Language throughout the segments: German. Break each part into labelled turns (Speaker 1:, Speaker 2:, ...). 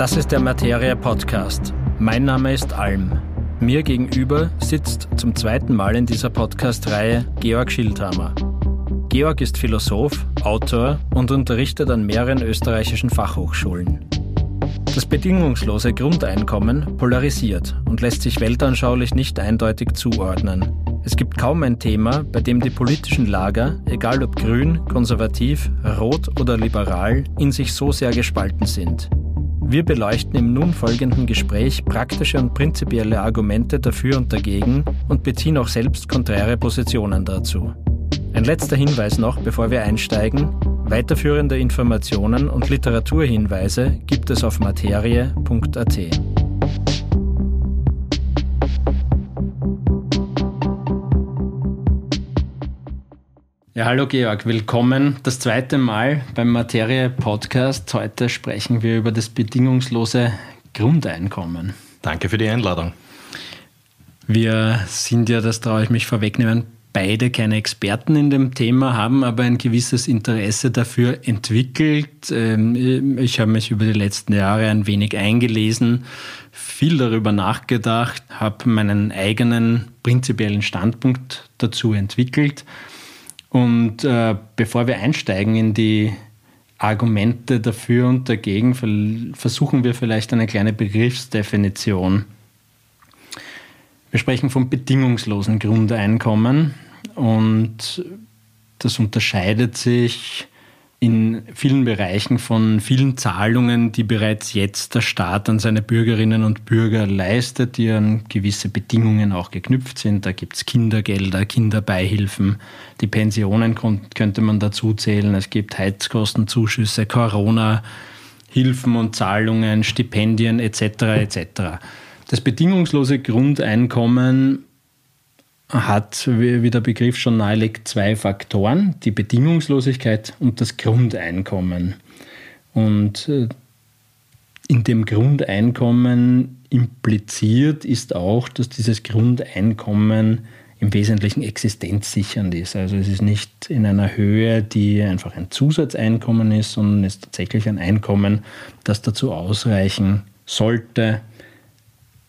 Speaker 1: Das ist der Materia Podcast. Mein Name ist Alm. Mir gegenüber sitzt zum zweiten Mal in dieser Podcast-Reihe Georg Schildhammer. Georg ist Philosoph, Autor und unterrichtet an mehreren österreichischen Fachhochschulen. Das bedingungslose Grundeinkommen polarisiert und lässt sich weltanschaulich nicht eindeutig zuordnen. Es gibt kaum ein Thema, bei dem die politischen Lager, egal ob grün, konservativ, rot oder liberal, in sich so sehr gespalten sind. Wir beleuchten im nun folgenden Gespräch praktische und prinzipielle Argumente dafür und dagegen und beziehen auch selbst konträre Positionen dazu. Ein letzter Hinweis noch, bevor wir einsteigen. Weiterführende Informationen und Literaturhinweise gibt es auf materie.at. Ja, hallo Georg, willkommen das zweite Mal beim Materie Podcast. Heute sprechen wir über das bedingungslose Grundeinkommen.
Speaker 2: Danke für die Einladung.
Speaker 1: Wir sind ja, das traue ich mich vorwegnehmen, beide keine Experten in dem Thema, haben aber ein gewisses Interesse dafür entwickelt. Ähm, ich habe mich über die letzten Jahre ein wenig eingelesen, viel darüber nachgedacht, habe meinen eigenen prinzipiellen Standpunkt dazu entwickelt und äh, bevor wir einsteigen in die Argumente dafür und dagegen, versuchen wir vielleicht eine kleine Begriffsdefinition. Wir sprechen vom bedingungslosen Grundeinkommen und das unterscheidet sich in vielen Bereichen von vielen Zahlungen, die bereits jetzt der Staat an seine Bürgerinnen und Bürger leistet, die an gewisse Bedingungen auch geknüpft sind. Da gibt es Kindergelder, Kinderbeihilfen, die Pensionen könnte man dazu zählen. Es gibt Heizkostenzuschüsse, Corona-Hilfen und Zahlungen, Stipendien etc. etc. Das bedingungslose Grundeinkommen hat, wie der Begriff schon nahelegt, zwei Faktoren, die Bedingungslosigkeit und das Grundeinkommen. Und äh, in dem Grundeinkommen impliziert ist auch, dass dieses Grundeinkommen im Wesentlichen existenzsichernd ist. Also es ist nicht in einer Höhe, die einfach ein Zusatzeinkommen ist, sondern es ist tatsächlich ein Einkommen, das dazu ausreichen sollte,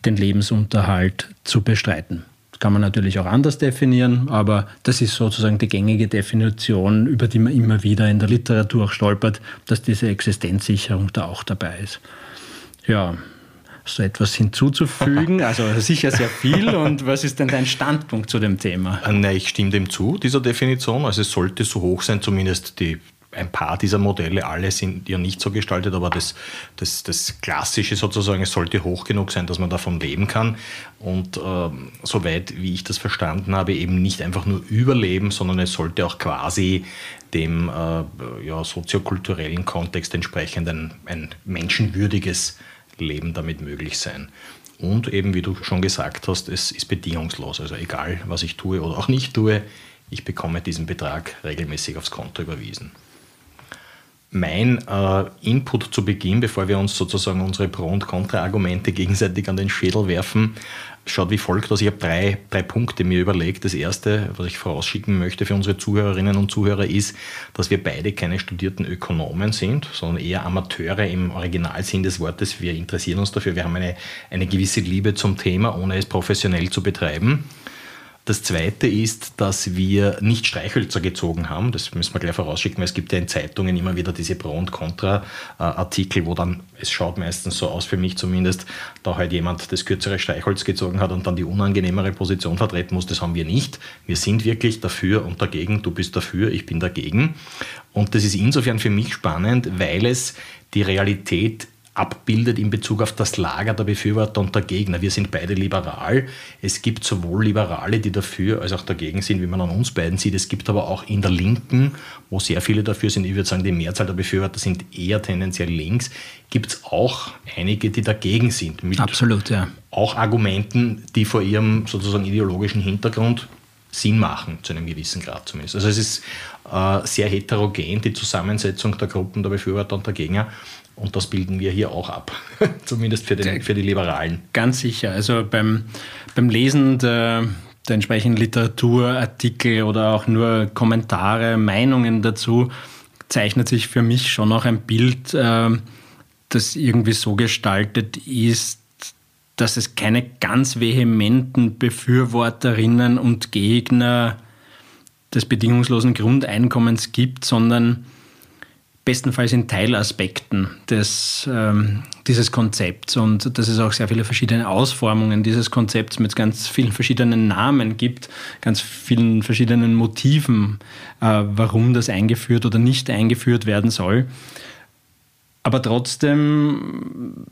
Speaker 1: den Lebensunterhalt zu bestreiten kann man natürlich auch anders definieren, aber das ist sozusagen die gängige Definition, über die man immer wieder in der Literatur auch stolpert, dass diese Existenzsicherung da auch dabei ist. Ja, so etwas hinzuzufügen? Also sicher sehr viel. Und was ist denn dein Standpunkt zu dem Thema?
Speaker 2: Na, ich stimme dem zu, dieser Definition. Also es sollte so hoch sein, zumindest die ein paar dieser Modelle, alle sind ja nicht so gestaltet, aber das, das, das Klassische sozusagen, es sollte hoch genug sein, dass man davon leben kann. Und äh, soweit, wie ich das verstanden habe, eben nicht einfach nur überleben, sondern es sollte auch quasi dem äh, ja, soziokulturellen Kontext entsprechend ein, ein menschenwürdiges Leben damit möglich sein. Und eben, wie du schon gesagt hast, es ist bedingungslos. Also egal, was ich tue oder auch nicht tue, ich bekomme diesen Betrag regelmäßig aufs Konto überwiesen mein äh, Input zu Beginn, bevor wir uns sozusagen unsere Pro- und Kontra-Argumente gegenseitig an den Schädel werfen, schaut wie folgt aus. Ich habe drei, drei Punkte mir überlegt. Das erste, was ich vorausschicken möchte für unsere Zuhörerinnen und Zuhörer, ist, dass wir beide keine studierten Ökonomen sind, sondern eher Amateure im Originalsinn des Wortes. Wir interessieren uns dafür. Wir haben eine, eine gewisse Liebe zum Thema, ohne es professionell zu betreiben. Das Zweite ist, dass wir nicht Streichhölzer gezogen haben. Das müssen wir gleich vorausschicken, weil es gibt ja in Zeitungen immer wieder diese Pro- und Contra-Artikel, wo dann, es schaut meistens so aus, für mich zumindest, da halt jemand das kürzere Streichholz gezogen hat und dann die unangenehmere Position vertreten muss. Das haben wir nicht. Wir sind wirklich dafür und dagegen. Du bist dafür, ich bin dagegen. Und das ist insofern für mich spannend, weil es die Realität abbildet in Bezug auf das Lager der Befürworter und der Gegner. Wir sind beide liberal. Es gibt sowohl Liberale, die dafür als auch dagegen sind, wie man an uns beiden sieht. Es gibt aber auch in der Linken, wo sehr viele dafür sind, ich würde sagen, die Mehrzahl der Befürworter sind eher tendenziell links, gibt es auch einige, die dagegen sind.
Speaker 1: Mit Absolut, ja.
Speaker 2: Auch Argumenten, die vor ihrem sozusagen ideologischen Hintergrund Sinn machen, zu einem gewissen Grad zumindest. Also es ist äh, sehr heterogen, die Zusammensetzung der Gruppen der Befürworter und der Gegner. Und das bilden wir hier auch ab, zumindest für, den, für die Liberalen.
Speaker 1: Ganz sicher. Also beim, beim Lesen der, der entsprechenden Literaturartikel oder auch nur Kommentare, Meinungen dazu, zeichnet sich für mich schon auch ein Bild, äh, das irgendwie so gestaltet ist, dass es keine ganz vehementen Befürworterinnen und Gegner des bedingungslosen Grundeinkommens gibt, sondern bestenfalls in Teilaspekten des, ähm, dieses Konzepts und dass es auch sehr viele verschiedene Ausformungen dieses Konzepts mit ganz vielen verschiedenen Namen gibt, ganz vielen verschiedenen Motiven, äh, warum das eingeführt oder nicht eingeführt werden soll. Aber trotzdem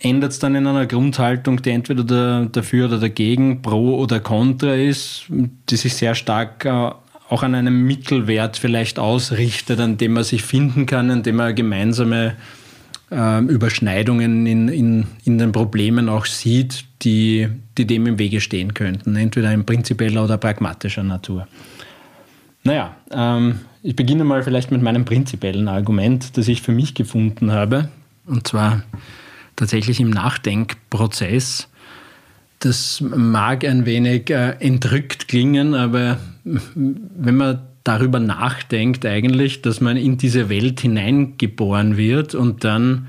Speaker 1: ändert es dann in einer Grundhaltung, die entweder dafür oder dagegen, pro oder contra ist, die sich sehr stark äh, auch an einem Mittelwert vielleicht ausrichtet, an dem man sich finden kann, an dem man gemeinsame äh, Überschneidungen in, in, in den Problemen auch sieht, die, die dem im Wege stehen könnten, entweder in prinzipieller oder pragmatischer Natur. Naja, ähm, ich beginne mal vielleicht mit meinem prinzipiellen Argument, das ich für mich gefunden habe, und zwar tatsächlich im Nachdenkprozess. Das mag ein wenig äh, entrückt klingen, aber wenn man darüber nachdenkt eigentlich, dass man in diese Welt hineingeboren wird und dann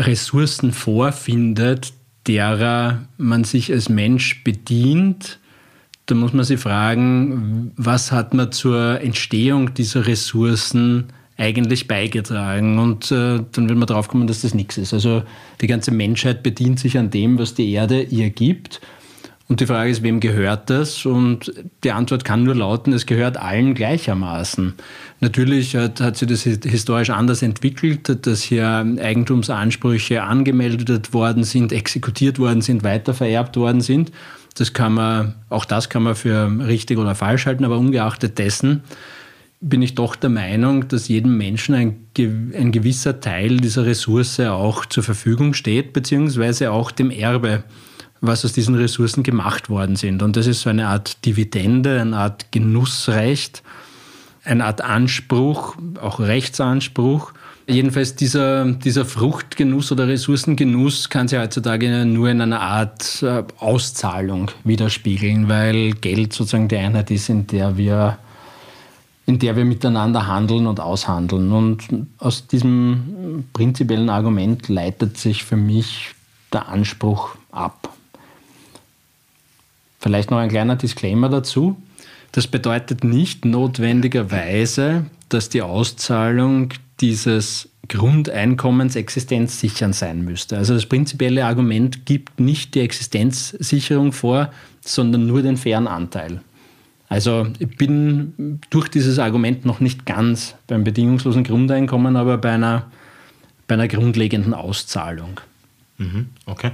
Speaker 1: Ressourcen vorfindet, derer man sich als Mensch bedient, dann muss man sich fragen, was hat man zur Entstehung dieser Ressourcen eigentlich beigetragen? Und äh, dann wird man drauf kommen, dass das nichts ist. Also die ganze Menschheit bedient sich an dem, was die Erde ihr gibt. Und die Frage ist, wem gehört das? Und die Antwort kann nur lauten, es gehört allen gleichermaßen. Natürlich hat, hat sich das historisch anders entwickelt, dass hier Eigentumsansprüche angemeldet worden sind, exekutiert worden sind, weitervererbt worden sind. Das kann man, auch das kann man für richtig oder falsch halten, aber ungeachtet dessen bin ich doch der Meinung, dass jedem Menschen ein, ein gewisser Teil dieser Ressource auch zur Verfügung steht, beziehungsweise auch dem Erbe was aus diesen Ressourcen gemacht worden sind. Und das ist so eine Art Dividende, eine Art Genussrecht, eine Art Anspruch, auch Rechtsanspruch. Jedenfalls dieser, dieser Fruchtgenuss oder Ressourcengenuss kann sich heutzutage nur in einer Art äh, Auszahlung widerspiegeln, weil Geld sozusagen die Einheit ist, in der wir, in der wir miteinander handeln und aushandeln. Und aus diesem prinzipiellen Argument leitet sich für mich der Anspruch ab. Vielleicht noch ein kleiner Disclaimer dazu. Das bedeutet nicht notwendigerweise, dass die Auszahlung dieses Grundeinkommens existenzsichern sein müsste. Also das prinzipielle Argument gibt nicht die Existenzsicherung vor, sondern nur den fairen Anteil. Also ich bin durch dieses Argument noch nicht ganz beim bedingungslosen Grundeinkommen, aber bei einer, bei einer grundlegenden Auszahlung.
Speaker 2: Mhm, okay.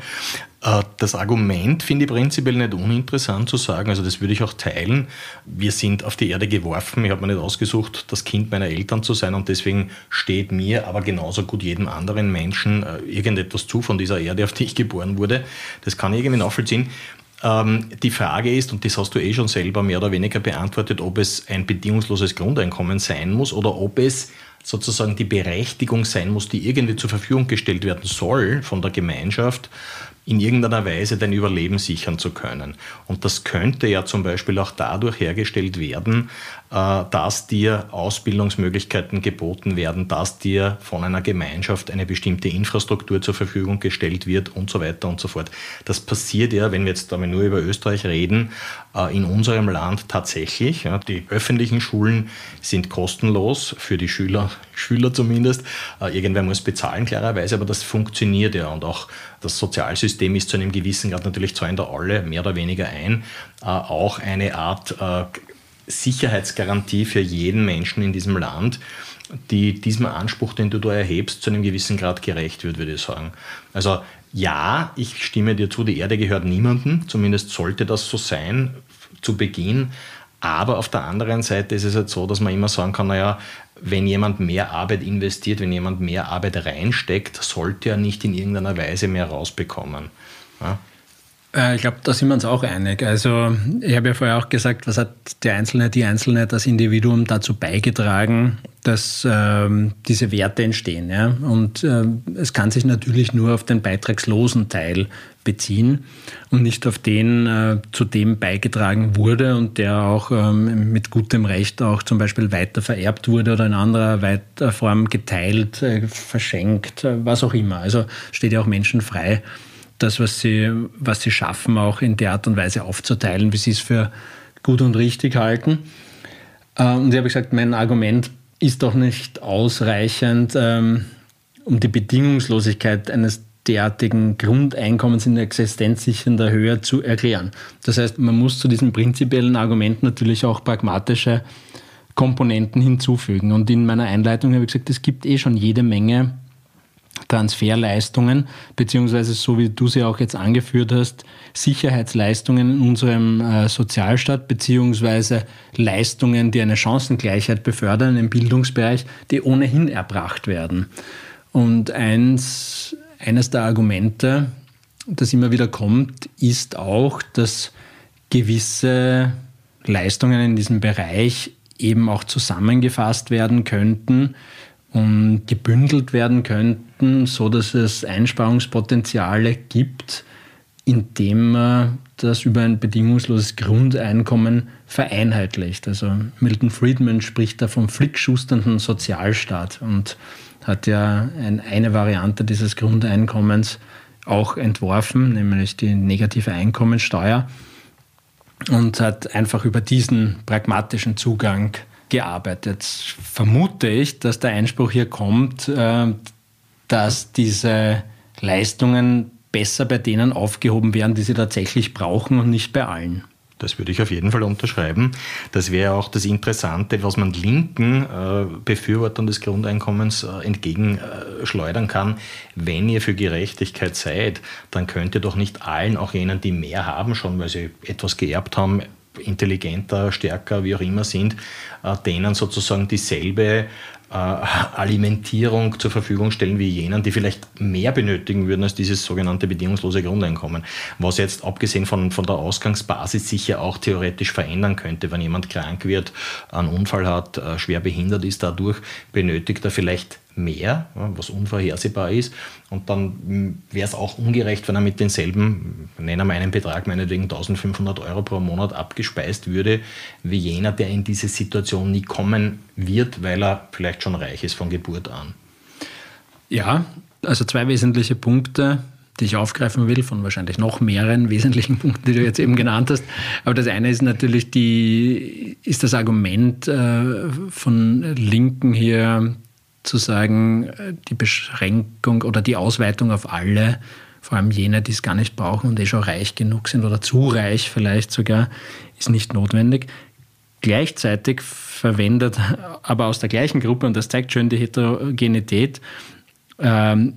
Speaker 2: Äh, das Argument finde ich prinzipiell nicht uninteressant zu sagen, also das würde ich auch teilen. Wir sind auf die Erde geworfen, ich habe mir nicht ausgesucht, das Kind meiner Eltern zu sein und deswegen steht mir, aber genauso gut jedem anderen Menschen äh, irgendetwas zu von dieser Erde, auf die ich geboren wurde. Das kann ich irgendwie nachvollziehen. Ähm, die Frage ist, und das hast du eh schon selber mehr oder weniger beantwortet, ob es ein bedingungsloses Grundeinkommen sein muss oder ob es sozusagen die Berechtigung sein muss, die irgendwie zur Verfügung gestellt werden soll von der Gemeinschaft, in irgendeiner Weise dein Überleben sichern zu können. Und das könnte ja zum Beispiel auch dadurch hergestellt werden, dass dir Ausbildungsmöglichkeiten geboten werden, dass dir von einer Gemeinschaft eine bestimmte Infrastruktur zur Verfügung gestellt wird und so weiter und so fort. Das passiert ja, wenn wir jetzt damit nur über Österreich reden, äh, in unserem Land tatsächlich. Die öffentlichen Schulen sind kostenlos für die Schüler, Schüler zumindest. Äh, irgendwer muss bezahlen, klarerweise, aber das funktioniert ja. Und auch das Sozialsystem ist zu einem gewissen Grad natürlich zahlen da alle mehr oder weniger ein. Auch eine Art Sicherheitsgarantie für jeden Menschen in diesem Land, die diesem Anspruch, den du da erhebst, zu einem gewissen Grad gerecht wird, würde ich sagen. Also ja, ich stimme dir zu, die Erde gehört niemandem, zumindest sollte das so sein zu Beginn. Aber auf der anderen Seite ist es halt so, dass man immer sagen kann, naja, wenn jemand mehr Arbeit investiert, wenn jemand mehr Arbeit reinsteckt, sollte er nicht in irgendeiner Weise mehr rausbekommen. Ja?
Speaker 1: Äh, ich glaube, da sind wir uns auch einig. Also ich habe ja vorher auch gesagt, was hat der Einzelne, die Einzelne, das Individuum dazu beigetragen, dass ähm, diese Werte entstehen. Ja? Und äh, es kann sich natürlich nur auf den beitragslosen Teil beziehen und nicht auf den, äh, zu dem beigetragen wurde und der auch ähm, mit gutem Recht auch zum Beispiel weiter vererbt wurde oder in anderer weiter Form geteilt, äh, verschenkt, äh, was auch immer. Also steht ja auch Menschen frei, das, was sie, was sie schaffen, auch in der Art und Weise aufzuteilen, wie sie es für gut und richtig halten. Äh, und ich habe gesagt, mein Argument ist doch nicht ausreichend, ähm, um die Bedingungslosigkeit eines derartigen Grundeinkommens in existenzsichernder Höhe zu erklären. Das heißt, man muss zu diesem prinzipiellen Argument natürlich auch pragmatische Komponenten hinzufügen. Und in meiner Einleitung habe ich gesagt, es gibt eh schon jede Menge Transferleistungen, beziehungsweise so wie du sie auch jetzt angeführt hast, Sicherheitsleistungen in unserem äh, Sozialstaat, beziehungsweise Leistungen, die eine Chancengleichheit befördern im Bildungsbereich, die ohnehin erbracht werden. Und eins, eines der Argumente, das immer wieder kommt, ist auch, dass gewisse Leistungen in diesem Bereich eben auch zusammengefasst werden könnten, und gebündelt werden könnten, so dass es Einsparungspotenziale gibt, indem man das über ein bedingungsloses Grundeinkommen vereinheitlicht. Also Milton Friedman spricht da vom flickschusternden Sozialstaat und hat ja ein, eine Variante dieses Grundeinkommens auch entworfen, nämlich die negative Einkommensteuer und hat einfach über diesen pragmatischen Zugang gearbeitet. Vermute ich, dass der Einspruch hier kommt, äh, dass diese Leistungen besser bei denen aufgehoben werden, die sie tatsächlich brauchen und nicht bei allen.
Speaker 2: Das würde ich auf jeden Fall unterschreiben. Das wäre auch das Interessante, was man linken äh, Befürwortern des Grundeinkommens äh, entgegenschleudern kann. Wenn ihr für Gerechtigkeit seid, dann könnt ihr doch nicht allen, auch jenen, die mehr haben, schon weil sie etwas geerbt haben, intelligenter, stärker, wie auch immer sind, äh, denen sozusagen dieselbe äh, Alimentierung zur Verfügung stellen wie jenen, die vielleicht mehr benötigen würden als dieses sogenannte bedingungslose Grundeinkommen. Was jetzt abgesehen von, von der Ausgangsbasis sicher auch theoretisch verändern könnte. Wenn jemand krank wird, einen Unfall hat, äh, schwer behindert ist dadurch, benötigt er vielleicht mehr, was unvorhersehbar ist. Und dann wäre es auch ungerecht, wenn er mit denselben, nennen wir einen Betrag, meinetwegen 1500 Euro pro Monat abgespeist würde, wie jener, der in diese Situation nie kommen wird, weil er vielleicht schon reich ist von Geburt an.
Speaker 1: Ja, also zwei wesentliche Punkte, die ich aufgreifen will, von wahrscheinlich noch mehreren wesentlichen Punkten, die du jetzt eben genannt hast. Aber das eine ist natürlich die, ist das Argument äh, von Linken hier, zu sagen, äh, die Beschränkung oder die Ausweitung auf alle, vor allem jene, die es gar nicht brauchen und eh schon reich genug sind oder zu reich vielleicht sogar, ist nicht notwendig. Gleichzeitig verwendet aber aus der gleichen Gruppe, und das zeigt schön die Heterogenität, ähm,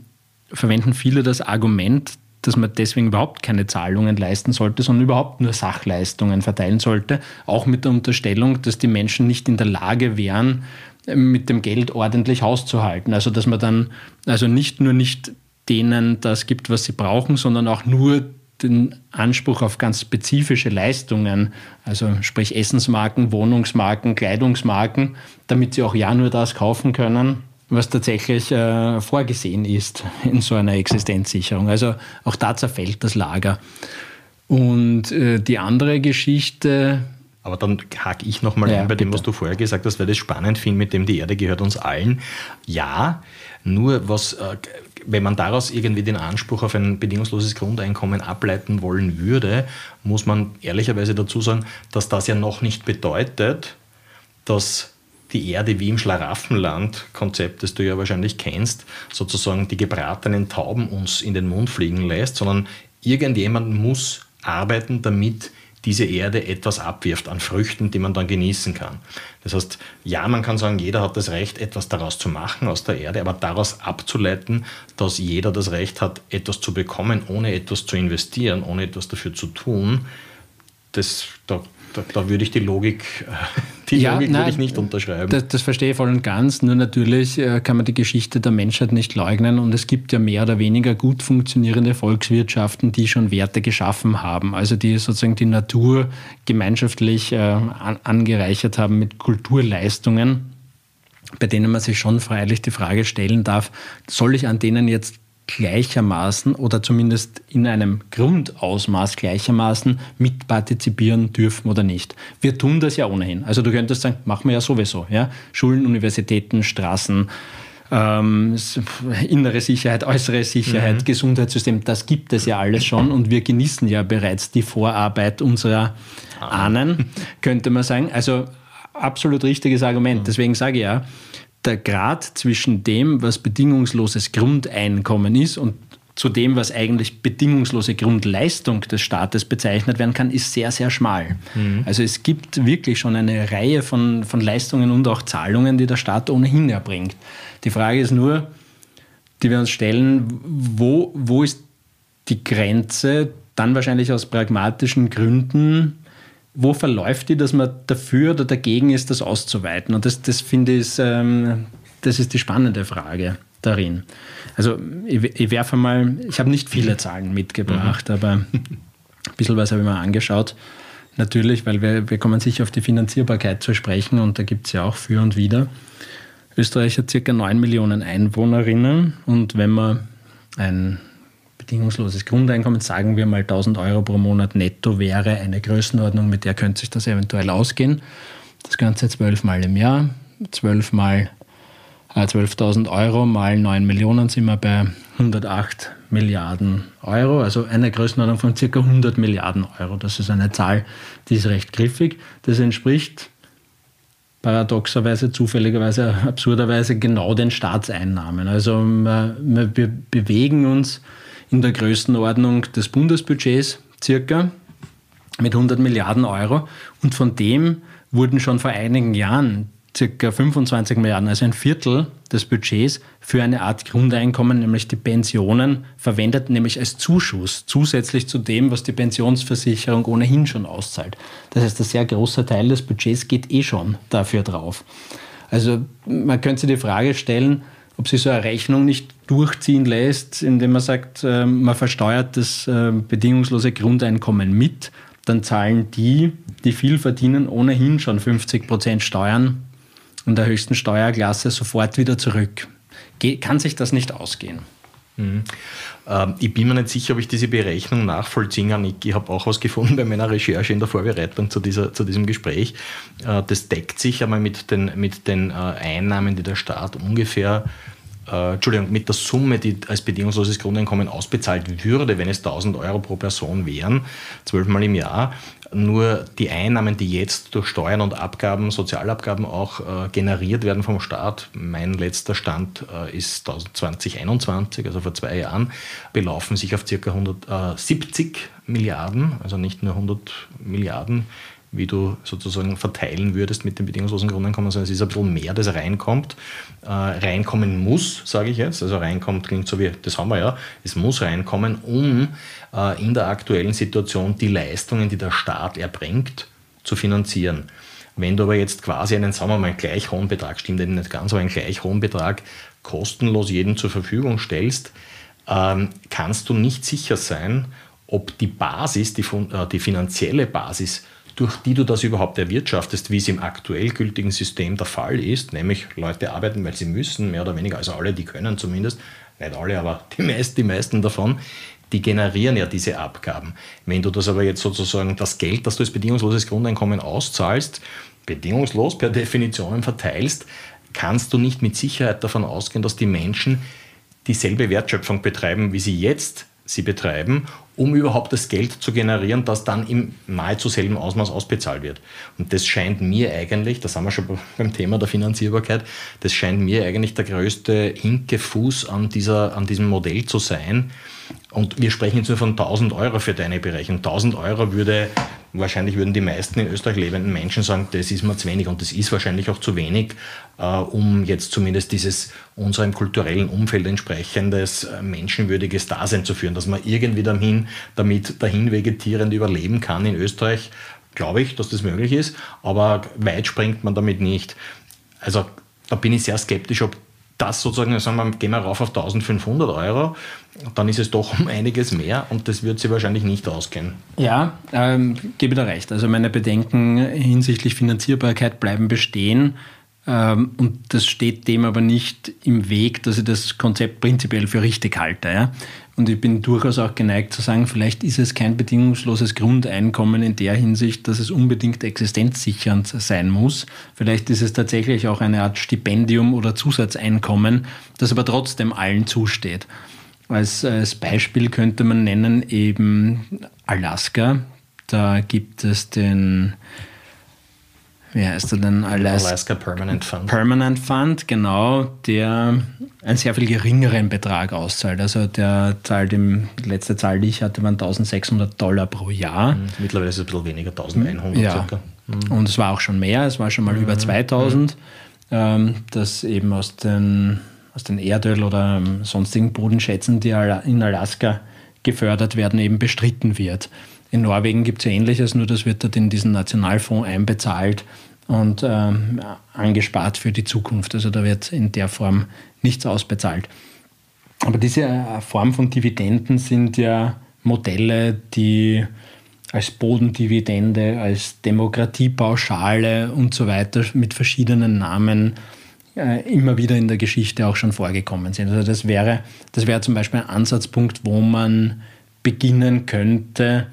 Speaker 1: verwenden viele das Argument, dass man deswegen überhaupt keine Zahlungen leisten sollte, sondern überhaupt nur Sachleistungen verteilen sollte, auch mit der Unterstellung, dass die Menschen nicht in der Lage wären, mit dem Geld ordentlich hauszuhalten. Also dass man dann also nicht nur nicht denen das gibt, was sie brauchen, sondern auch nur den Anspruch auf ganz spezifische Leistungen, also sprich Essensmarken, Wohnungsmarken, Kleidungsmarken, damit sie auch ja nur das kaufen können, was tatsächlich äh, vorgesehen ist in so einer Existenzsicherung. Also auch da zerfällt das Lager. Und äh, die andere Geschichte,
Speaker 2: aber dann hake ich nochmal ja, ein bei dem, was du vorher gesagt hast, weil das spannend finde, mit dem die Erde gehört uns allen. Ja, nur was, äh, wenn man daraus irgendwie den Anspruch auf ein bedingungsloses Grundeinkommen ableiten wollen würde, muss man ehrlicherweise dazu sagen, dass das ja noch nicht bedeutet, dass die Erde wie im Schlaraffenland-Konzept, das du ja wahrscheinlich kennst, sozusagen die gebratenen Tauben uns in den Mund fliegen lässt, sondern irgendjemand muss arbeiten, damit diese Erde etwas abwirft an Früchten, die man dann genießen kann. Das heißt, ja, man kann sagen, jeder hat das Recht, etwas daraus zu machen aus der Erde, aber daraus abzuleiten, dass jeder das Recht hat, etwas zu bekommen, ohne etwas zu investieren, ohne etwas dafür zu tun, das, da, da, da würde ich die Logik äh, Die ja, Logik nein, würde ich nicht unterschreiben.
Speaker 1: Das, das, verstehe ich voll und ganz. Nur natürlich äh, kann man die Geschichte der Menschheit nicht leugnen. Und es gibt ja mehr oder weniger gut funktionierende Volkswirtschaften, die schon Werte geschaffen haben. Also die sozusagen die Natur gemeinschaftlich äh, an, angereichert haben mit Kulturleistungen, bei denen man sich schon freilich die Frage stellen darf, soll ich an denen jetzt gleichermaßen oder zumindest in einem Grundausmaß gleichermaßen mitpartizipieren dürfen oder nicht. Wir tun das ja ohnehin. Also du könntest sagen, machen wir ja sowieso. Ja? Schulen, Universitäten, Straßen, ähm, innere Sicherheit, äußere Sicherheit, mhm. Gesundheitssystem, das gibt es ja alles schon und wir genießen ja bereits die Vorarbeit unserer Ahnen, könnte man sagen. Also absolut richtiges Argument. Mhm. Deswegen sage ich ja, der Grad zwischen dem, was bedingungsloses Grundeinkommen ist und zu dem, was eigentlich bedingungslose Grundleistung des Staates bezeichnet werden kann, ist sehr, sehr schmal. Mhm. Also es gibt wirklich schon eine Reihe von, von Leistungen und auch Zahlungen, die der Staat ohnehin erbringt. Die Frage ist nur, die wir uns stellen, wo, wo ist die Grenze, dann wahrscheinlich aus pragmatischen Gründen, wo verläuft die, dass man dafür oder dagegen ist, das auszuweiten? Und das, das finde ich, ähm, das ist die spannende Frage darin. Also ich, ich werfe mal, ich habe nicht viele Zahlen mitgebracht, mhm. aber ein bisschen was habe ich mir angeschaut. Natürlich, weil wir, wir kommen sicher auf die Finanzierbarkeit zu sprechen und da gibt es ja auch für und wider. Österreich hat ca. 9 Millionen Einwohnerinnen und wenn man ein bedingungsloses Grundeinkommen, sagen wir mal 1000 Euro pro Monat netto, wäre eine Größenordnung, mit der könnte sich das eventuell ausgehen. Das Ganze zwölfmal im Jahr, zwölfmal äh, 12.000 Euro mal 9 Millionen sind wir bei 108 Milliarden Euro, also eine Größenordnung von ca. 100 Milliarden Euro. Das ist eine Zahl, die ist recht griffig. Das entspricht paradoxerweise, zufälligerweise, absurderweise genau den Staatseinnahmen. Also wir bewegen uns in der Größenordnung des Bundesbudgets circa mit 100 Milliarden Euro. Und von dem wurden schon vor einigen Jahren circa 25 Milliarden, also ein Viertel des Budgets für eine Art Grundeinkommen, nämlich die Pensionen, verwendet, nämlich als Zuschuss, zusätzlich zu dem, was die Pensionsversicherung ohnehin schon auszahlt. Das heißt, ein sehr großer Teil des Budgets geht eh schon dafür drauf. Also man könnte sich die Frage stellen, ob sich so eine Rechnung nicht durchziehen lässt, indem man sagt, ähm, man versteuert das ähm, bedingungslose Grundeinkommen mit, dann zahlen die, die viel verdienen, ohnehin schon 50 Prozent Steuern in der höchsten Steuerklasse sofort wieder zurück. kann sich das nicht ausgehen?
Speaker 2: Mhm. Ähm, ich bin mir nicht sicher, ob ich diese Berechnung nachvollziehen kann. Ich, habe auch was gefunden bei meiner Recherche in der Vorbereitung zu, dieser, zu diesem Gespräch. Äh, das deckt sich einmal mit den, mit den äh, Einnahmen, die der Staat ungefähr äh, Entschuldigung, mit der Summe, die als bedingungsloses Grundeinkommen ausbezahlt würde, wenn es 1000 Euro pro Person wären, zwölfmal im Jahr. Nur die Einnahmen, die jetzt durch Steuern und Abgaben, Sozialabgaben auch äh, generiert werden vom Staat, mein letzter Stand äh, ist 2021, also vor zwei Jahren, belaufen sich auf ca. 170 Milliarden, also nicht nur 100 Milliarden, wie du sozusagen verteilen würdest mit dem bedingungslosen Grundeinkommen, sondern es ist ein bisschen mehr, das reinkommt. Äh, reinkommen muss, sage ich jetzt. Also reinkommt klingt so wie, das haben wir ja, es muss reinkommen, um äh, in der aktuellen Situation die Leistungen, die der Staat erbringt, zu finanzieren. Wenn du aber jetzt quasi einen, sagen wir mal, gleich hohen Betrag, stimmt eben nicht ganz, aber einen gleich hohen Betrag kostenlos jedem zur Verfügung stellst, ähm, kannst du nicht sicher sein, ob die Basis, die, äh, die finanzielle Basis durch die du das überhaupt erwirtschaftest, wie es im aktuell gültigen System der Fall ist, nämlich Leute arbeiten, weil sie müssen, mehr oder weniger, also alle, die können zumindest, nicht alle, aber die meisten, die meisten davon, die generieren ja diese Abgaben. Wenn du das aber jetzt sozusagen das Geld, das du als bedingungsloses Grundeinkommen auszahlst, bedingungslos per Definition verteilst, kannst du nicht mit Sicherheit davon ausgehen, dass die Menschen dieselbe Wertschöpfung betreiben, wie sie jetzt sie betreiben, um überhaupt das Geld zu generieren, das dann im nahezu selben Ausmaß ausbezahlt wird. Und das scheint mir eigentlich, das haben wir schon beim Thema der Finanzierbarkeit, das scheint mir eigentlich der größte Hinkefuß an, dieser, an diesem Modell zu sein. Und wir sprechen jetzt nur von 1000 Euro für deine Berechnung. 1000 Euro würde, wahrscheinlich würden die meisten in Österreich lebenden Menschen sagen, das ist mir zu wenig und das ist wahrscheinlich auch zu wenig, äh, um jetzt zumindest dieses unserem kulturellen Umfeld entsprechendes äh, menschenwürdiges Dasein zu führen, dass man irgendwie dahin, damit dahin vegetierend überleben kann in Österreich glaube ich, dass das möglich ist, aber weit springt man damit nicht. Also da bin ich sehr skeptisch, ob das sozusagen, sagen wir, gehen wir rauf auf 1500 Euro, dann ist es doch um einiges mehr und das wird sie wahrscheinlich nicht ausgehen.
Speaker 1: Ja, ähm, gebe da recht. Also meine Bedenken hinsichtlich Finanzierbarkeit bleiben bestehen. Ähm, und das steht dem aber nicht im Weg, dass ich das Konzept prinzipiell für richtig halte. Ja? Und ich bin durchaus auch geneigt zu sagen, vielleicht ist es kein bedingungsloses Grundeinkommen in der Hinsicht, dass es unbedingt existenzsichernd sein muss. Vielleicht ist es tatsächlich auch eine Art Stipendium oder Zusatzeinkommen, das aber trotzdem allen zusteht. Als, als Beispiel könnte man nennen eben Alaska. Da gibt es den wie heißt er denn?
Speaker 2: Alaska, Alaska Permanent Fund.
Speaker 1: Permanent Fund, genau, der einen sehr viel geringeren Betrag auszahlt. Also der zahlt im, die letzte Zahl, die ich hatte, waren 1600 Dollar pro Jahr.
Speaker 2: Mhm. Mittlerweile ist es ein bisschen weniger, 1100
Speaker 1: ja. circa. Mhm. Und es war auch schon mehr, es war schon mal mhm. über 2000, ähm, das eben aus den, aus den Erdöl- oder ähm, sonstigen Bodenschätzen, die in Alaska gefördert werden, eben bestritten wird. In Norwegen gibt es ja Ähnliches, nur das wird dort in diesen Nationalfonds einbezahlt und ähm, angespart für die Zukunft. Also da wird in der Form nichts ausbezahlt. Aber diese äh, Form von Dividenden sind ja Modelle, die als Bodendividende, als Demokratiepauschale und so weiter mit verschiedenen Namen äh, immer wieder in der Geschichte auch schon vorgekommen sind. Also das wäre, das wäre zum Beispiel ein Ansatzpunkt, wo man beginnen könnte,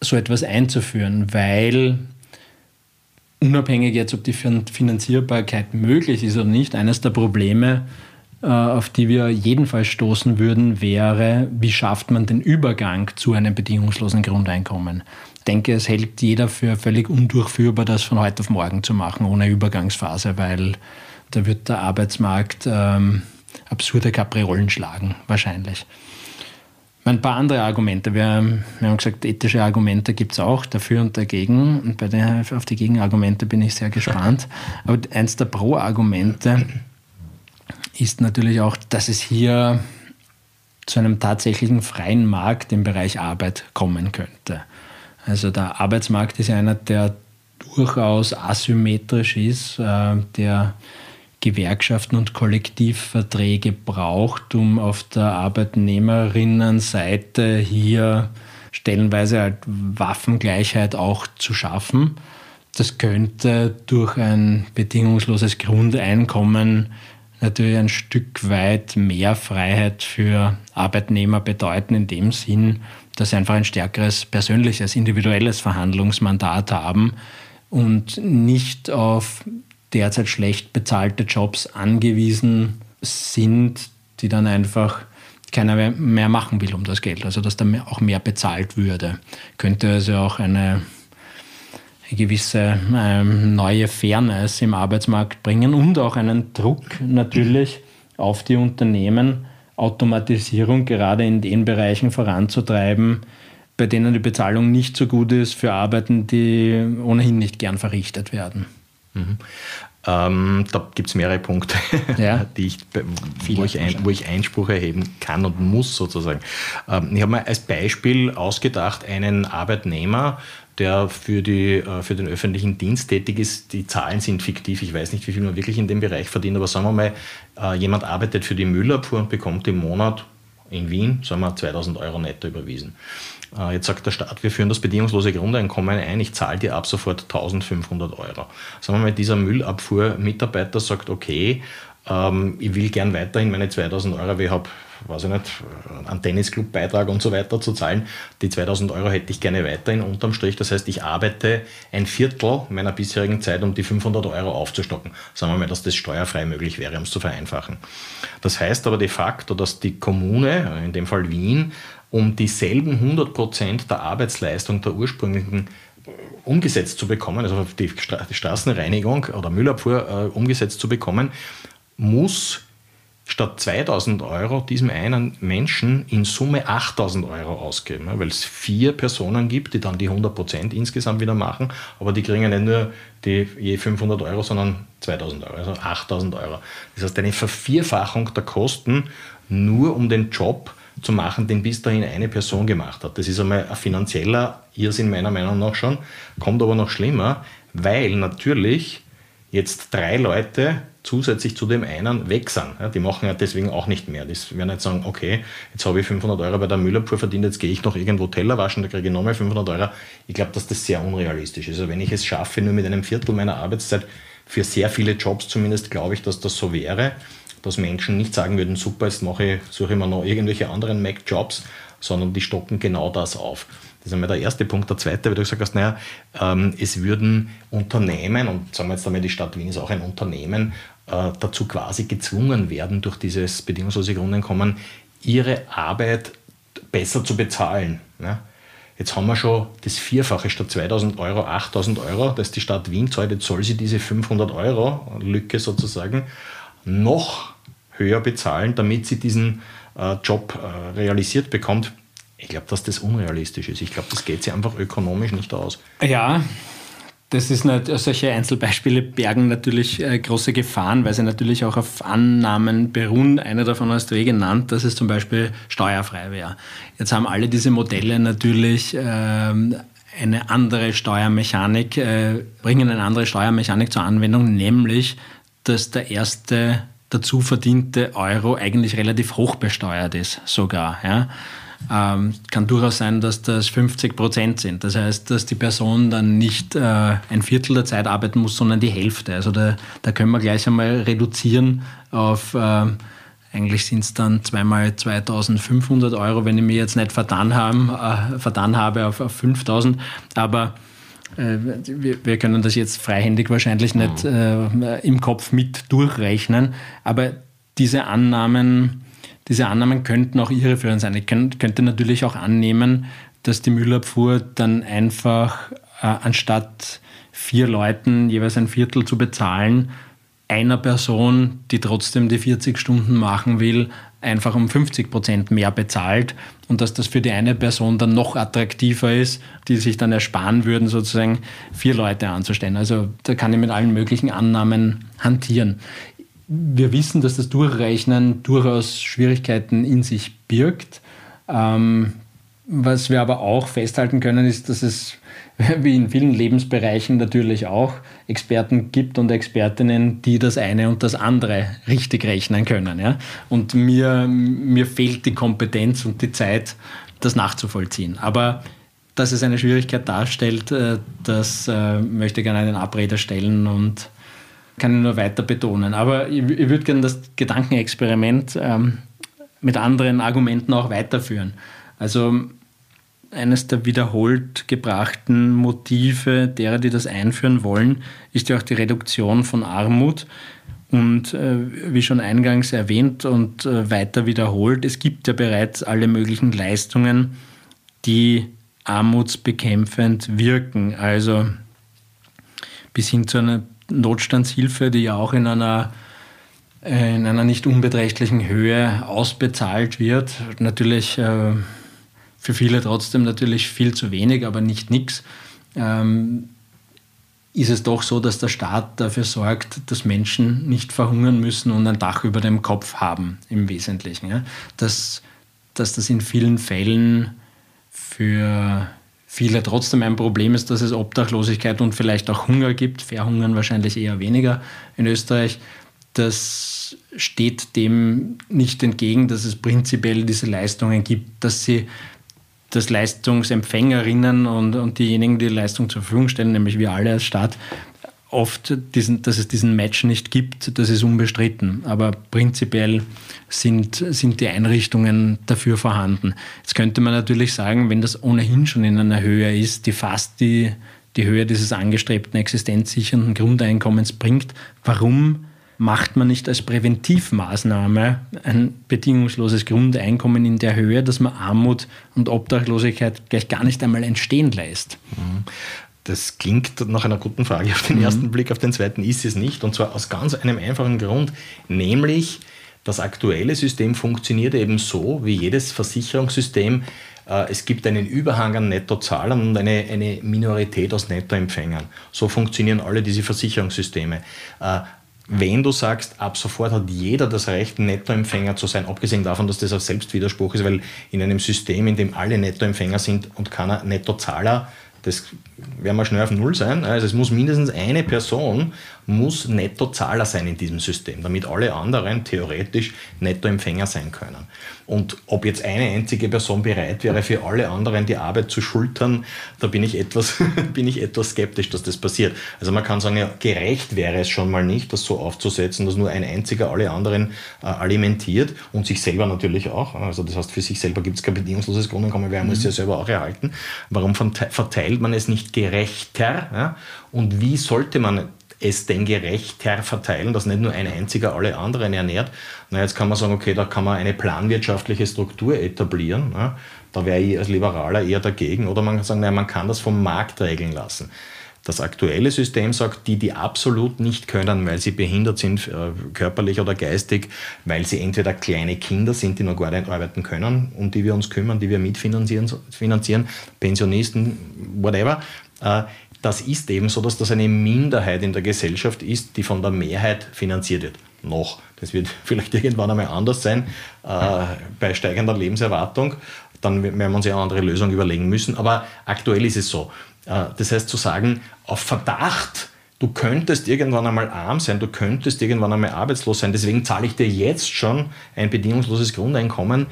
Speaker 1: so etwas einzuführen, weil unabhängig jetzt, ob die Finanzierbarkeit möglich ist oder nicht, eines der Probleme, äh, auf die wir jedenfalls stoßen würden, wäre, wie schafft man den Übergang zu einem bedingungslosen Grundeinkommen? Ich denke, es hält jeder für völlig undurchführbar, das von heute auf morgen zu machen, ohne Übergangsphase, weil da wird der Arbeitsmarkt ähm, absurde Kapriolen schlagen, wahrscheinlich. Ein paar andere Argumente. Wir, wir haben gesagt, ethische Argumente gibt es auch, dafür und dagegen. Und bei den, auf die Gegenargumente bin ich sehr gespannt. Aber eins der Pro-Argumente ist natürlich auch, dass es hier zu einem tatsächlichen freien Markt im Bereich Arbeit kommen könnte. Also der Arbeitsmarkt ist einer, der durchaus asymmetrisch ist, äh, der Gewerkschaften und Kollektivverträge braucht, um auf der Arbeitnehmerinnenseite hier stellenweise halt Waffengleichheit auch zu schaffen. Das könnte durch ein bedingungsloses Grundeinkommen natürlich ein Stück weit mehr Freiheit für Arbeitnehmer bedeuten, in dem Sinn, dass sie einfach ein stärkeres persönliches, individuelles Verhandlungsmandat haben und nicht auf derzeit schlecht bezahlte Jobs angewiesen sind, die dann einfach keiner mehr machen will um das Geld. Also dass da auch mehr bezahlt würde. Könnte also auch eine, gewisse ähm, neue Fairness im Arbeitsmarkt bringen und auch einen Druck natürlich auf die Unternehmen, Automatisierung gerade in den Bereichen voranzutreiben, bei denen die Bezahlung nicht so gut ist für Arbeiten, die ohnehin nicht gern verrichtet werden.
Speaker 2: Mhm. Ähm, da gibt es mehrere Punkte, ja. die ich, wo, ich ein, wo, ich Einspruch erheben kann und muss sozusagen. Ähm, ich habe mir als Beispiel ausgedacht, einen Arbeitnehmer, der für, die, äh, für den öffentlichen Dienst tätig ist. Die Zahlen sind fiktiv, ich weiß nicht, wie viel man wirklich in dem Bereich verdient, aber sagen wir mal, äh, jemand arbeitet für die Müllabfuhr und bekommt im Monat in Wien, sagen wir, 2000 Euro netto überwiesen. Äh, jetzt sagt der Staat, wir führen das bedingungslose Grundeinkommen ein, ich zahle dir ab sofort 1500 Euro. Sagen wir mal, dieser Müllabfuhrmitarbeiter sagt, okay, ähm, ich will gern weiterhin meine 2000 Euro, ich habe, weiß ich nicht, einen Tennisclub-Beitrag und so weiter zu zahlen. Die 2000 Euro hätte ich gerne weiterhin unterm Strich. Das heißt, ich arbeite ein Viertel meiner bisherigen Zeit, um die 500 Euro aufzustocken. Sagen wir mal, dass das steuerfrei möglich wäre, um es zu vereinfachen. Das heißt aber de facto, dass die Kommune, in dem Fall Wien, um dieselben 100 Prozent der Arbeitsleistung der ursprünglichen äh, umgesetzt zu bekommen, also die, Straßenreinigung oder Müllabfuhr äh, umgesetzt zu bekommen, muss statt 2000 Euro diesem einen Menschen in Summe 8000 Euro ausgeben, weil es vier Personen gibt, die dann die 100 Prozent insgesamt wieder machen, aber die kriegen nicht nur die je 500 Euro, sondern 2000 Euro, also 8000 Euro. Das heißt, eine Vervierfachung der Kosten nur um den Job zu machen, den bis dahin eine Person gemacht hat. Das ist einmal ein finanzieller Irrsinn meiner Meinung nach schon, kommt aber noch schlimmer, weil natürlich jetzt drei Leute zusätzlich zu dem einen weg sind. Ja, die machen ja deswegen auch nicht mehr. Die werden nicht sagen, okay, jetzt habe ich 500 Euro bei der Müllabfuhr verdient, jetzt gehe ich noch irgendwo Teller waschen, da kriege ich nochmal 500 Euro. Ich glaube, dass das sehr unrealistisch ist. Also wenn ich es schaffe, nur mit einem Viertel meiner Arbeitszeit, für sehr viele Jobs zumindest, glaube ich, dass das so wäre, dass Menschen nicht sagen würden, super, jetzt mache ich, suche ich mir noch irgendwelche anderen Mac-Jobs, sondern die stocken genau das auf. Das ist einmal der erste Punkt. Der zweite, wie du gesagt hast, naja, ähm, es würden Unternehmen, und sagen wir jetzt einmal, die Stadt Wien ist auch ein Unternehmen, äh, dazu quasi gezwungen werden, durch dieses bedingungslose Grundeinkommen, ihre Arbeit besser zu bezahlen. Ne? Jetzt haben wir schon das Vierfache statt 2000 Euro, 8000 Euro, dass die Stadt Wien zahlt. Jetzt soll sie diese 500 Euro Lücke sozusagen noch höher bezahlen, damit sie diesen äh, Job äh, realisiert bekommt. Ich glaube, dass das unrealistisch ist. Ich glaube, das geht sich einfach ökonomisch nicht aus.
Speaker 1: Ja, das ist nicht, solche Einzelbeispiele bergen natürlich äh, große Gefahren, weil sie natürlich auch auf Annahmen beruhen. Einer davon hast du eh genannt, dass es zum Beispiel steuerfrei wäre. Jetzt haben alle diese Modelle natürlich ähm, eine andere Steuermechanik, äh, bringen eine andere Steuermechanik zur Anwendung, nämlich, dass der erste dazu verdiente Euro eigentlich relativ hoch besteuert ist, sogar. Ja. Ähm, kann durchaus sein, dass das 50 Prozent sind. Das heißt, dass die Person dann nicht äh, ein Viertel der Zeit arbeiten muss, sondern die Hälfte. Also da, da können wir gleich einmal reduzieren auf, äh, eigentlich sind es dann zweimal 2500 Euro, wenn ich mir jetzt nicht vertan, haben, äh, vertan habe, auf, auf 5000. Aber äh, wir, können das jetzt freihändig wahrscheinlich nicht mhm. äh, im Kopf mit durchrechnen. Aber diese Annahmen diese Annahmen könnten auch irreführend sein. Ich könnte natürlich auch annehmen, dass die Müllabfuhr dann einfach äh, anstatt vier Leuten jeweils ein Viertel zu bezahlen, einer Person, die trotzdem die 40 Stunden machen will, einfach um 50 Prozent mehr bezahlt und dass das für die eine Person dann noch attraktiver ist, die sich dann ersparen würden, sozusagen vier Leute anzustellen. Also da kann ich mit allen möglichen Annahmen hantieren wir wissen, dass das Durchrechnen durchaus Schwierigkeiten in sich birgt. Ähm, was wir aber auch festhalten können, ist, dass es wie in vielen Lebensbereichen natürlich auch Experten gibt und Expertinnen, die das eine und das andere richtig rechnen können. Ja? Und mir, mir fehlt die Kompetenz und die Zeit, das nachzuvollziehen. Aber dass es eine Schwierigkeit darstellt, äh, das äh, möchte ich gerne einen Abrede stellen und kann ich nur weiter betonen. Aber ich, ich würde gerne das Gedankenexperiment ähm, mit anderen Argumenten auch weiterführen. Also eines der wiederholt gebrachten Motive derer, die das einführen wollen, ist ja auch die Reduktion von Armut. Und äh, wie schon eingangs erwähnt und äh, weiter wiederholt, es gibt ja bereits alle möglichen Leistungen, die armutsbekämpfend wirken. Also bis hin zu einer Notstandshilfe, die ja auch in einer, äh, in einer nicht unbeträchtlichen Höhe ausbezahlt wird. Natürlich äh, für viele trotzdem natürlich viel zu wenig, aber nicht nichts. Ähm, ist es doch so, dass der Staat dafür sorgt, dass Menschen nicht verhungern müssen und ein Dach über dem Kopf haben, im Wesentlichen. Ja? Dass, dass das in vielen Fällen für viele trotzdem ein Problem ist, dass es Obdachlosigkeit und vielleicht auch Hunger gibt. Verhungern wahrscheinlich eher weniger in Österreich. Das steht dem nicht entgegen, dass es prinzipiell diese Leistungen gibt, dass sie dass Leistungsempfängerinnen und, und diejenigen, die, Leistung zur Verfügung stellen, nämlich wir alle als Staat, oft, diesen, dass es diesen Match nicht gibt, das ist unbestritten. Aber prinzipiell sind, sind die Einrichtungen dafür vorhanden. Jetzt könnte man natürlich sagen, wenn das ohnehin schon in einer Höhe ist, die fast die, die Höhe dieses angestrebten existenzsichernden Grundeinkommens bringt, warum macht man nicht als Präventivmaßnahme ein bedingungsloses Grundeinkommen in der Höhe, dass man Armut und Obdachlosigkeit gleich gar nicht einmal entstehen lässt?
Speaker 2: Mhm. Das klingt nach einer guten Frage auf den mhm. ersten Blick, auf den zweiten ist es nicht. Und zwar aus ganz einem einfachen Grund, nämlich das aktuelle System funktioniert eben so, wie jedes Versicherungssystem. Äh, es gibt einen Überhang an Nettozahlern und eine, eine Minorität aus Nettoempfängern. So funktionieren alle diese Versicherungssysteme. Wenn du sagst, ab sofort hat jeder das Recht, Nettoempfänger zu sein, abgesehen davon, dass das ein Selbstwiderspruch ist, weil in einem System, in dem alle Nettoempfänger sind und keiner Nettozahler, das werden wir schnell auf Null sein. Also es muss mindestens eine Person muss Nettozahler sein in diesem System, damit alle anderen theoretisch Nettoempfänger sein können. Und ob jetzt eine einzige Person bereit wäre, für alle anderen die Arbeit zu schultern, da bin ich etwas, bin ich etwas skeptisch, dass das passiert. Also man kann sagen, ja, gerecht wäre es schon mal nicht, das so aufzusetzen, dass nur ein einziger alle anderen äh, alimentiert und sich selber natürlich auch. Also das heißt, für sich selber gibt es kein bedingungsloses Grundeinkommen, wer muss mhm. es ja selber auch erhalten. Warum verteilt man es nicht gerechter? Ja? Und wie sollte man es denn gerechter verteilen, dass nicht nur ein einziger alle anderen ernährt. Na, jetzt kann man sagen, okay, da kann man eine planwirtschaftliche Struktur etablieren. Ja. Da wäre ich als Liberaler eher dagegen. Oder man kann sagen, naja, man kann das vom Markt regeln lassen. Das aktuelle System sagt, die, die absolut nicht können, weil sie behindert sind, äh, körperlich oder geistig, weil sie entweder kleine Kinder sind, die noch gar nicht arbeiten können, um die wir uns kümmern, die wir mitfinanzieren, finanzieren, Pensionisten, whatever, äh, das ist eben so, dass das eine Minderheit in der Gesellschaft ist, die von der Mehrheit finanziert wird. Noch. Das wird vielleicht irgendwann einmal anders sein äh, bei steigender Lebenserwartung. Dann werden wir uns ja eine andere Lösung überlegen müssen. Aber aktuell ist es so. Äh, das heißt zu sagen, auf Verdacht, du könntest irgendwann einmal arm sein, du könntest irgendwann einmal arbeitslos sein, deswegen zahle ich dir jetzt schon ein bedingungsloses Grundeinkommen,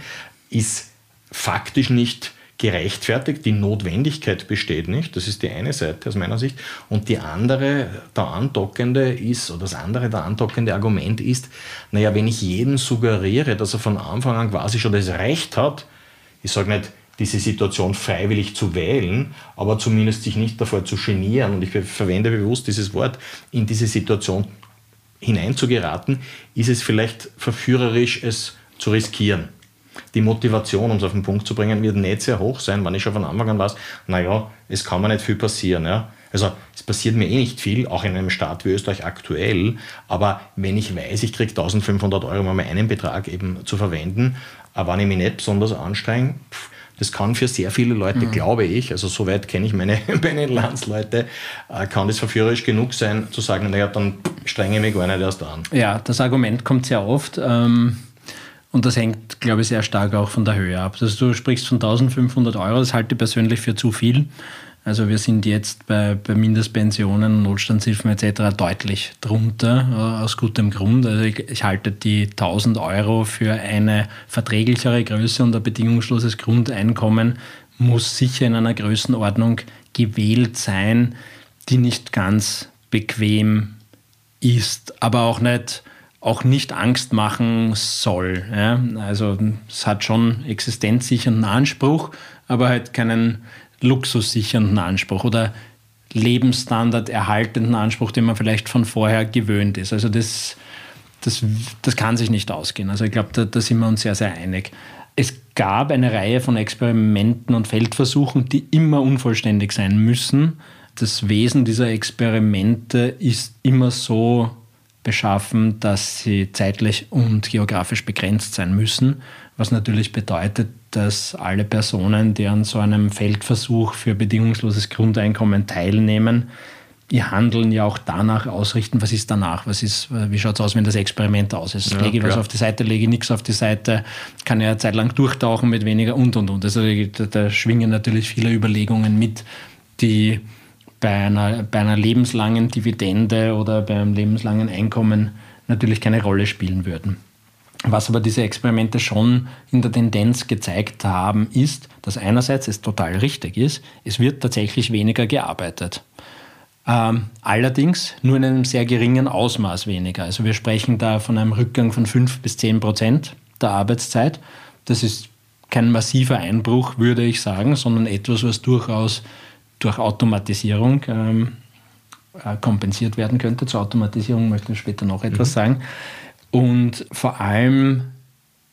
Speaker 2: ist faktisch nicht gerechtfertigt, die Notwendigkeit besteht nicht. Das ist die eine Seite aus meiner Sicht. Und die andere, der andockende ist, oder das andere, der andockende Argument ist, naja, wenn ich jedem suggeriere, dass er von Anfang an quasi schon das Recht hat, ich sage nicht, diese Situation freiwillig zu wählen, aber zumindest sich nicht davor zu genieren, und ich verwende bewusst dieses Wort, in diese Situation hineinzugeraten, ist es vielleicht verführerisch, es zu riskieren die Motivation, um es auf den Punkt zu bringen, wird nicht sehr hoch sein, wenn ich schon von Anfang an weiß, naja, es kann mir nicht viel passieren. Ja? Also es passiert mir eh nicht viel, auch in einem Staat wie Österreich aktuell, aber wenn ich weiß, ich kriege 1500 Euro, um einen Betrag eben zu verwenden, aber wenn ich mich nicht besonders anstrenge, das kann für sehr viele Leute, mhm. glaube ich, also soweit kenne ich meine, meine Landsleute, äh, kann das verführerisch genug sein, zu sagen, naja, dann strenge ich mich gar nicht erst an.
Speaker 1: Ja, das Argument kommt sehr oft. Ähm und das hängt, glaube ich, sehr stark auch von der Höhe ab. Also du sprichst von 1500 Euro, das halte ich persönlich für zu viel. Also wir sind jetzt bei, bei Mindestpensionen, Notstandshilfen etc. deutlich drunter, äh, aus gutem Grund. Also ich, ich, halte die 1000 Euro für eine verträglichere Größe und ein bedingungsloses Grundeinkommen muss sicher in einer Größenordnung gewählt sein, die nicht ganz bequem ist, aber auch nicht auch nicht Angst machen soll. Ja? Also es hat schon existenzsichernden Anspruch, aber halt keinen luxussichernden Anspruch oder Lebensstandard erhaltenden Anspruch, den man vielleicht von vorher gewöhnt ist. Also das, das, das kann sich nicht ausgehen. Also ich glaube, da, da sind wir uns sehr, sehr einig. Es gab eine Reihe von Experimenten und Feldversuchen, die immer unvollständig sein müssen. Das Wesen dieser Experimente ist immer so beschaffen, dass sie zeitlich und geografisch begrenzt sein müssen, was natürlich bedeutet, dass alle Personen, die an so einem Feldversuch für bedingungsloses Grundeinkommen teilnehmen, ihr Handeln ja auch danach ausrichten, was ist danach, was ist, wie schaut es aus, wenn das Experiment aus ist. Ja, lege ich was auf die Seite, lege ich nichts auf die Seite, kann ja eine Zeit lang durchtauchen mit weniger und und und. Also da, da schwingen natürlich viele Überlegungen mit, die bei einer, bei einer lebenslangen Dividende oder beim lebenslangen Einkommen natürlich keine Rolle spielen würden. Was aber diese Experimente schon in der Tendenz gezeigt haben, ist, dass einerseits es total richtig ist, es wird tatsächlich weniger gearbeitet. Ähm, allerdings nur in einem sehr geringen Ausmaß weniger. Also wir sprechen da von einem Rückgang von 5 bis 10 Prozent der Arbeitszeit. Das ist kein massiver Einbruch, würde ich sagen, sondern etwas, was durchaus durch Automatisierung ähm, äh, kompensiert werden könnte. Zur Automatisierung möchte ich später noch etwas mhm. sagen. Und vor allem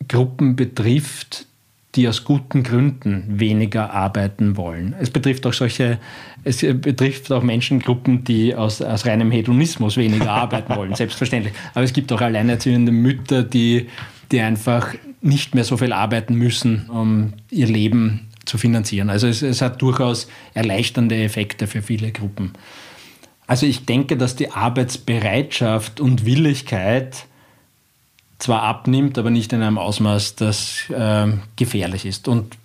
Speaker 1: Gruppen betrifft, die aus guten Gründen weniger arbeiten wollen. Es betrifft auch solche, es betrifft auch Menschengruppen, die aus, aus reinem Hedonismus weniger arbeiten wollen, selbstverständlich. Aber es gibt auch alleinerziehende Mütter, die, die einfach nicht mehr so viel arbeiten müssen, um ihr Leben zu finanzieren. Also es, es hat durchaus erleichternde Effekte für viele Gruppen. Also ich denke, dass die Arbeitsbereitschaft und Willigkeit zwar abnimmt, aber nicht in einem Ausmaß, das äh, gefährlich ist. Und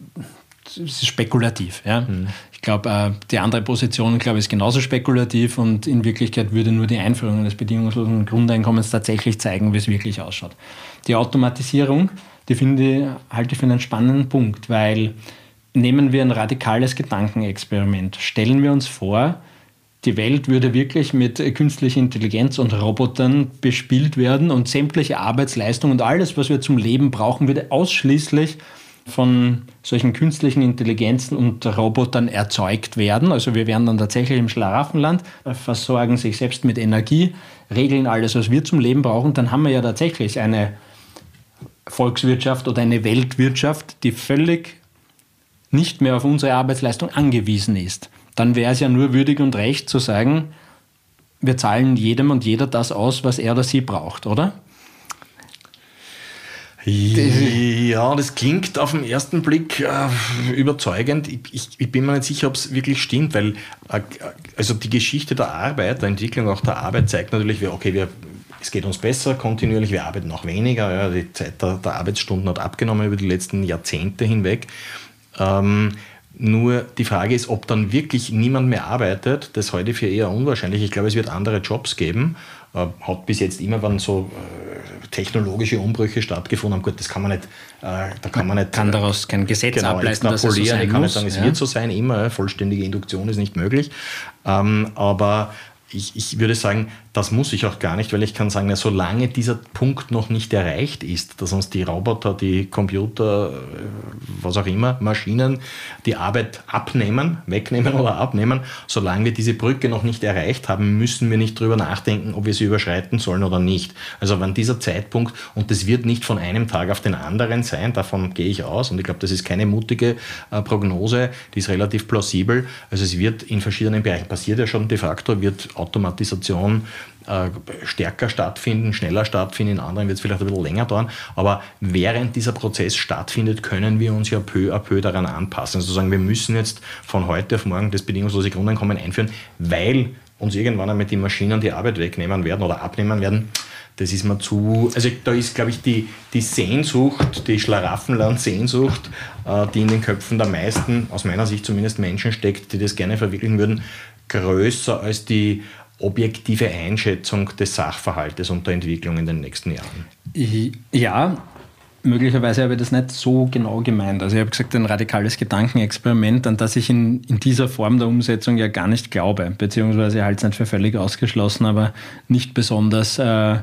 Speaker 1: es ist spekulativ. Ja? Mhm. Ich glaube, äh, die andere Position glaube ist genauso spekulativ und in Wirklichkeit würde nur die Einführung eines bedingungslosen Grundeinkommens tatsächlich zeigen, wie es wirklich ausschaut. Die Automatisierung, die finde halte ich für einen spannenden Punkt, weil nehmen wir ein radikales Gedankenexperiment. Stellen wir uns vor, die Welt würde wirklich mit künstlicher Intelligenz und Robotern bespielt werden und sämtliche Arbeitsleistung und alles, was wir zum Leben brauchen, würde ausschließlich von solchen künstlichen Intelligenzen und Robotern erzeugt werden. Also wir wären dann tatsächlich im Schlaraffenland, versorgen sich selbst mit Energie, regeln alles, was wir zum Leben brauchen. Dann haben wir ja tatsächlich eine Volkswirtschaft oder eine Weltwirtschaft, die völlig nicht mehr auf unsere Arbeitsleistung angewiesen ist dann wäre es ja nur würdig und recht zu sagen, wir zahlen jedem und jeder das aus, was er oder sie braucht, oder?
Speaker 2: Ja, das klingt auf den ersten Blick äh, überzeugend. Ich, ich, bin mir nicht sicher, ob es wirklich stimmt, weil äh, also die Geschichte der Arbeit, der Entwicklung auch der Arbeit zeigt natürlich, okay, wir, es geht uns besser kontinuierlich, wir arbeiten noch weniger. Ja, die Zeit der, der, Arbeitsstunden hat abgenommen über die letzten Jahrzehnte hinweg. Ähm, nur die Frage ist, ob dann wirklich niemand mehr arbeitet, das halte ich für eher unwahrscheinlich. Ich glaube, es wird andere Jobs geben. Äh, hat bis jetzt immer, wenn so äh, technologische Umbrüche stattgefunden haben, gut, das kann man nicht, äh, da kann man nicht.
Speaker 1: Kann daraus kein Gesetz genau, ableiten,
Speaker 2: dass es so sein Ich kann muss. nicht sagen, es ja. wird so sein, immer. Vollständige Induktion ist nicht möglich. Ähm, aber ich, ich würde sagen, das muss ich auch gar nicht, weil ich kann sagen, na, solange dieser Punkt noch nicht erreicht ist, dass uns die Roboter, die Computer, äh, was auch immer, Maschinen die Arbeit abnehmen, wegnehmen oder abnehmen, solange wir diese Brücke noch nicht erreicht haben, müssen wir nicht darüber nachdenken, ob wir sie überschreiten sollen oder nicht. Also wenn dieser Zeitpunkt, und das wird nicht von einem Tag auf den anderen sein, davon gehe ich aus, und ich glaube, das ist keine mutige äh, Prognose, die ist relativ plausibel. Also es wird in verschiedenen Bereichen, passiert ja schon de facto, wird Automatisation äh, stärker stattfinden, schneller stattfinden, in anderen wird es vielleicht ein bisschen länger dauern, aber während dieser Prozess stattfindet, können wir uns ja peu à peu daran anpassen. Also sagen, wir müssen jetzt von heute auf morgen das bedingungslose Grundeinkommen einführen, weil uns irgendwann einmal die Maschinen die Arbeit wegnehmen werden oder abnehmen werden. Das ist mir zu, also da ist, glaube ich, die, die Sehnsucht, die Schlaraffenland-Sehnsucht, äh, die in den Köpfen der meisten, aus meiner Sicht zumindest Menschen steckt, die das gerne verwirklichen würden, größer als die objektive Einschätzung des Sachverhaltes und der Entwicklung in den nächsten Jahren?
Speaker 1: Ja, möglicherweise habe ich das nicht so genau gemeint. Also ich habe gesagt, ein radikales Gedankenexperiment, an das ich in, in dieser Form der Umsetzung ja gar nicht glaube, beziehungsweise halte es nicht für völlig ausgeschlossen, aber nicht besonders, äh,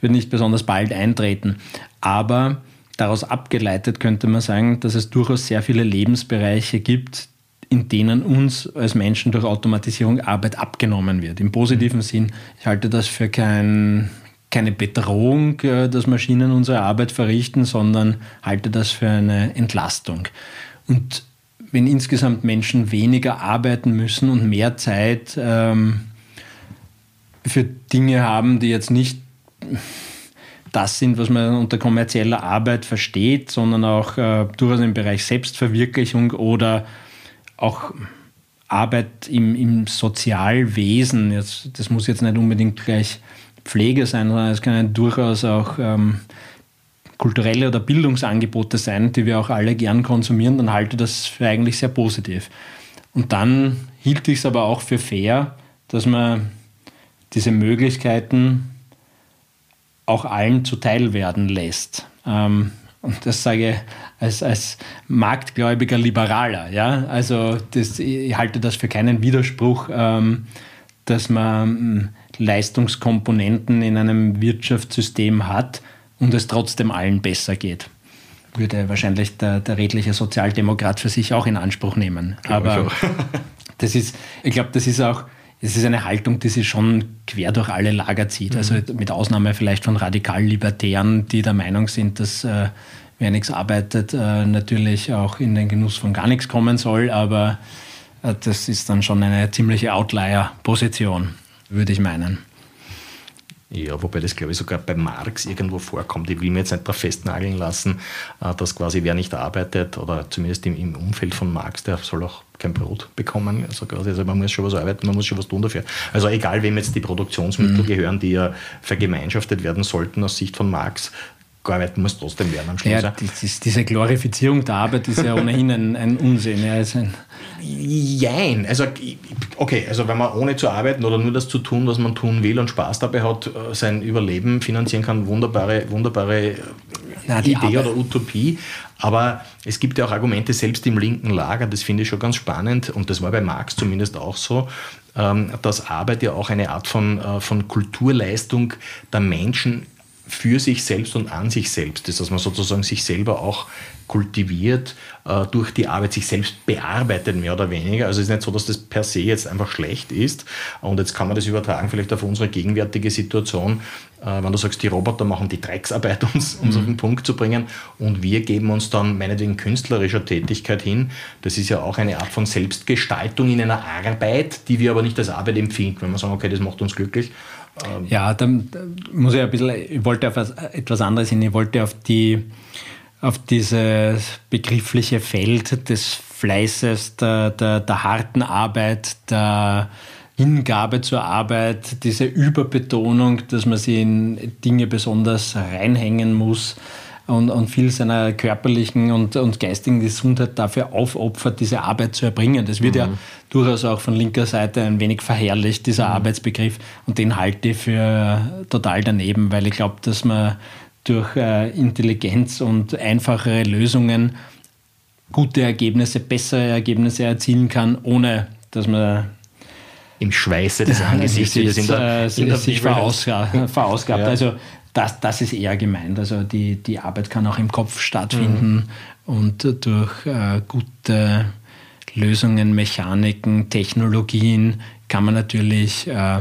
Speaker 1: wird nicht besonders bald eintreten. Aber daraus abgeleitet könnte man sagen, dass es durchaus sehr viele Lebensbereiche gibt, in denen uns als Menschen durch Automatisierung Arbeit abgenommen wird. Im positiven Sinn, ich halte das für kein, keine Bedrohung, äh, dass Maschinen unsere Arbeit verrichten, sondern halte das für eine Entlastung. Und wenn insgesamt Menschen weniger arbeiten müssen und mehr Zeit ähm, für Dinge haben, die jetzt nicht das sind, was man unter kommerzieller Arbeit versteht, sondern auch äh, durchaus im Bereich Selbstverwirklichung oder auch Arbeit im, im Sozialwesen, jetzt, das muss jetzt nicht unbedingt gleich Pflege sein, sondern es können durchaus auch ähm, kulturelle oder Bildungsangebote sein, die wir auch alle gern konsumieren, dann halte ich das für eigentlich sehr positiv. Und dann hielt ich es aber auch für fair, dass man diese Möglichkeiten auch allen zuteil werden lässt. Ähm, und das sage ich als, als marktgläubiger Liberaler. Ja? Also das, ich halte das für keinen Widerspruch, ähm, dass man hm, Leistungskomponenten in einem Wirtschaftssystem hat und es trotzdem allen besser geht. Würde wahrscheinlich der, der redliche Sozialdemokrat für sich auch in Anspruch nehmen. Aber das ist, ich glaube, das ist auch es ist eine Haltung, die sich schon quer durch alle Lager zieht. Mhm. Also mit Ausnahme vielleicht von radikal-Libertären, die der Meinung sind, dass äh, wer nichts arbeitet, äh, natürlich auch in den Genuss von gar nichts kommen soll. Aber äh, das ist dann schon eine ziemliche Outlier-Position, würde ich meinen.
Speaker 2: Ja, wobei das, glaube ich, sogar bei Marx irgendwo vorkommt. Ich will mir jetzt nicht darauf festnageln lassen, äh, dass quasi wer nicht arbeitet oder zumindest im, Umfeld von Marx, der soll auch kein Brot bekommen. Also, quasi, also man muss schon was arbeiten, man muss schon was tun dafür. Also egal, wem jetzt die Produktionsmittel mhm. gehören, die ja vergemeinschaftet werden sollten aus Sicht von Marx, gearbeitet muss trotzdem werden am
Speaker 1: Schluss. Ja, das diese Glorifizierung der Arbeit ist ja ohnehin ein, ein Unsinn. Ja,
Speaker 2: also ein Jein. Also, okay, also wenn man ohne zu arbeiten oder nur das zu tun, was man tun will und Spaß dabei hat, äh, sein Überleben finanzieren kann, wunderbare, wunderbare Na, Idee Arbeit. oder Utopie. Aber es gibt ja auch Argumente, selbst im linken Lager, das finde ich schon ganz spannend, und das war bei Marx zumindest auch so, ähm, dass Arbeit ja auch eine Art von, äh, von Kulturleistung der Menschen für sich selbst und an sich selbst ist, dass man sozusagen sich selber auch kultiviert, äh, durch die Arbeit sich selbst bearbeitet, mehr oder weniger. Also es ist nicht so, dass das per se jetzt einfach schlecht ist. Und jetzt kann man das übertragen vielleicht auf unsere gegenwärtige Situation, äh, wenn du sagst, die Roboter machen die Drecksarbeit, um es mhm. auf den Punkt zu bringen. Und wir geben uns dann meinetwegen künstlerischer Tätigkeit hin. Das ist ja auch eine Art von Selbstgestaltung in einer Arbeit, die wir aber nicht als Arbeit empfinden. Wenn wir sagen, okay, das macht uns glücklich,
Speaker 1: ja, da muss ich ein bisschen, ich wollte auf etwas anderes hin, ich wollte auf die, auf dieses begriffliche Feld des Fleißes, der, der, der harten Arbeit, der Hingabe zur Arbeit, diese Überbetonung, dass man sich in Dinge besonders reinhängen muss, und, und viel seiner körperlichen und, und geistigen Gesundheit dafür aufopfert, diese Arbeit zu erbringen. Das wird mhm. ja durchaus auch von linker Seite ein wenig verherrlicht, dieser mhm. Arbeitsbegriff. Und den halte ich für total daneben, weil ich glaube, dass man durch äh, Intelligenz und einfachere Lösungen gute Ergebnisse, bessere Ergebnisse erzielen kann, ohne dass man
Speaker 2: im Schweiße des Angesichts
Speaker 1: sich, in der, in der sich verausgabt. verausgabt. Ja. Also das, das ist eher gemeint. Also die, die Arbeit kann auch im Kopf stattfinden mhm. und durch äh, gute Lösungen, Mechaniken, Technologien kann man natürlich äh,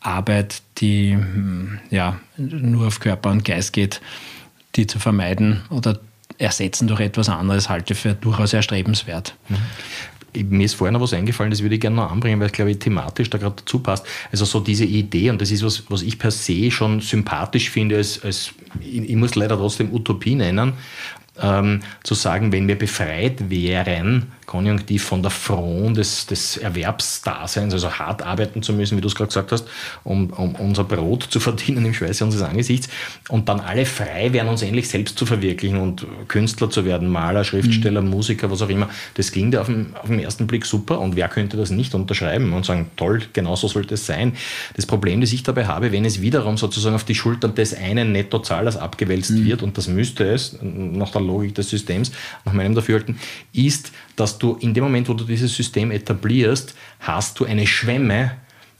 Speaker 1: Arbeit, die hm, ja, nur auf Körper und Geist geht, die zu vermeiden oder ersetzen durch etwas anderes halte ich für durchaus erstrebenswert.
Speaker 2: Mir ist vorher noch was eingefallen, das würde ich gerne noch anbringen, weil es, glaube ich, thematisch da gerade dazu passt. Also so diese Idee, und das ist was, was ich per se schon sympathisch finde, als, als ich, ich muss leider trotzdem Utopie nennen, ähm, zu sagen, wenn wir befreit wären konjunktiv von der Front des, des Erwerbsdaseins, also hart arbeiten zu müssen, wie du es gerade gesagt hast, um, um unser Brot zu verdienen im Schweiße unseres Angesichts und dann alle frei wären, uns endlich selbst zu verwirklichen und Künstler zu werden, Maler, Schriftsteller, mhm. Musiker, was auch immer. Das klingt ja auf den, auf den ersten Blick super und wer könnte das nicht unterschreiben und sagen, toll, genau so sollte es sein. Das Problem, das ich dabei habe, wenn es wiederum sozusagen auf die Schultern des einen Nettozahlers abgewälzt mhm. wird, und das müsste es, nach der Logik des Systems, nach meinem Dafürhalten, ist, dass du in dem Moment, wo du dieses System etablierst, hast du eine Schwemme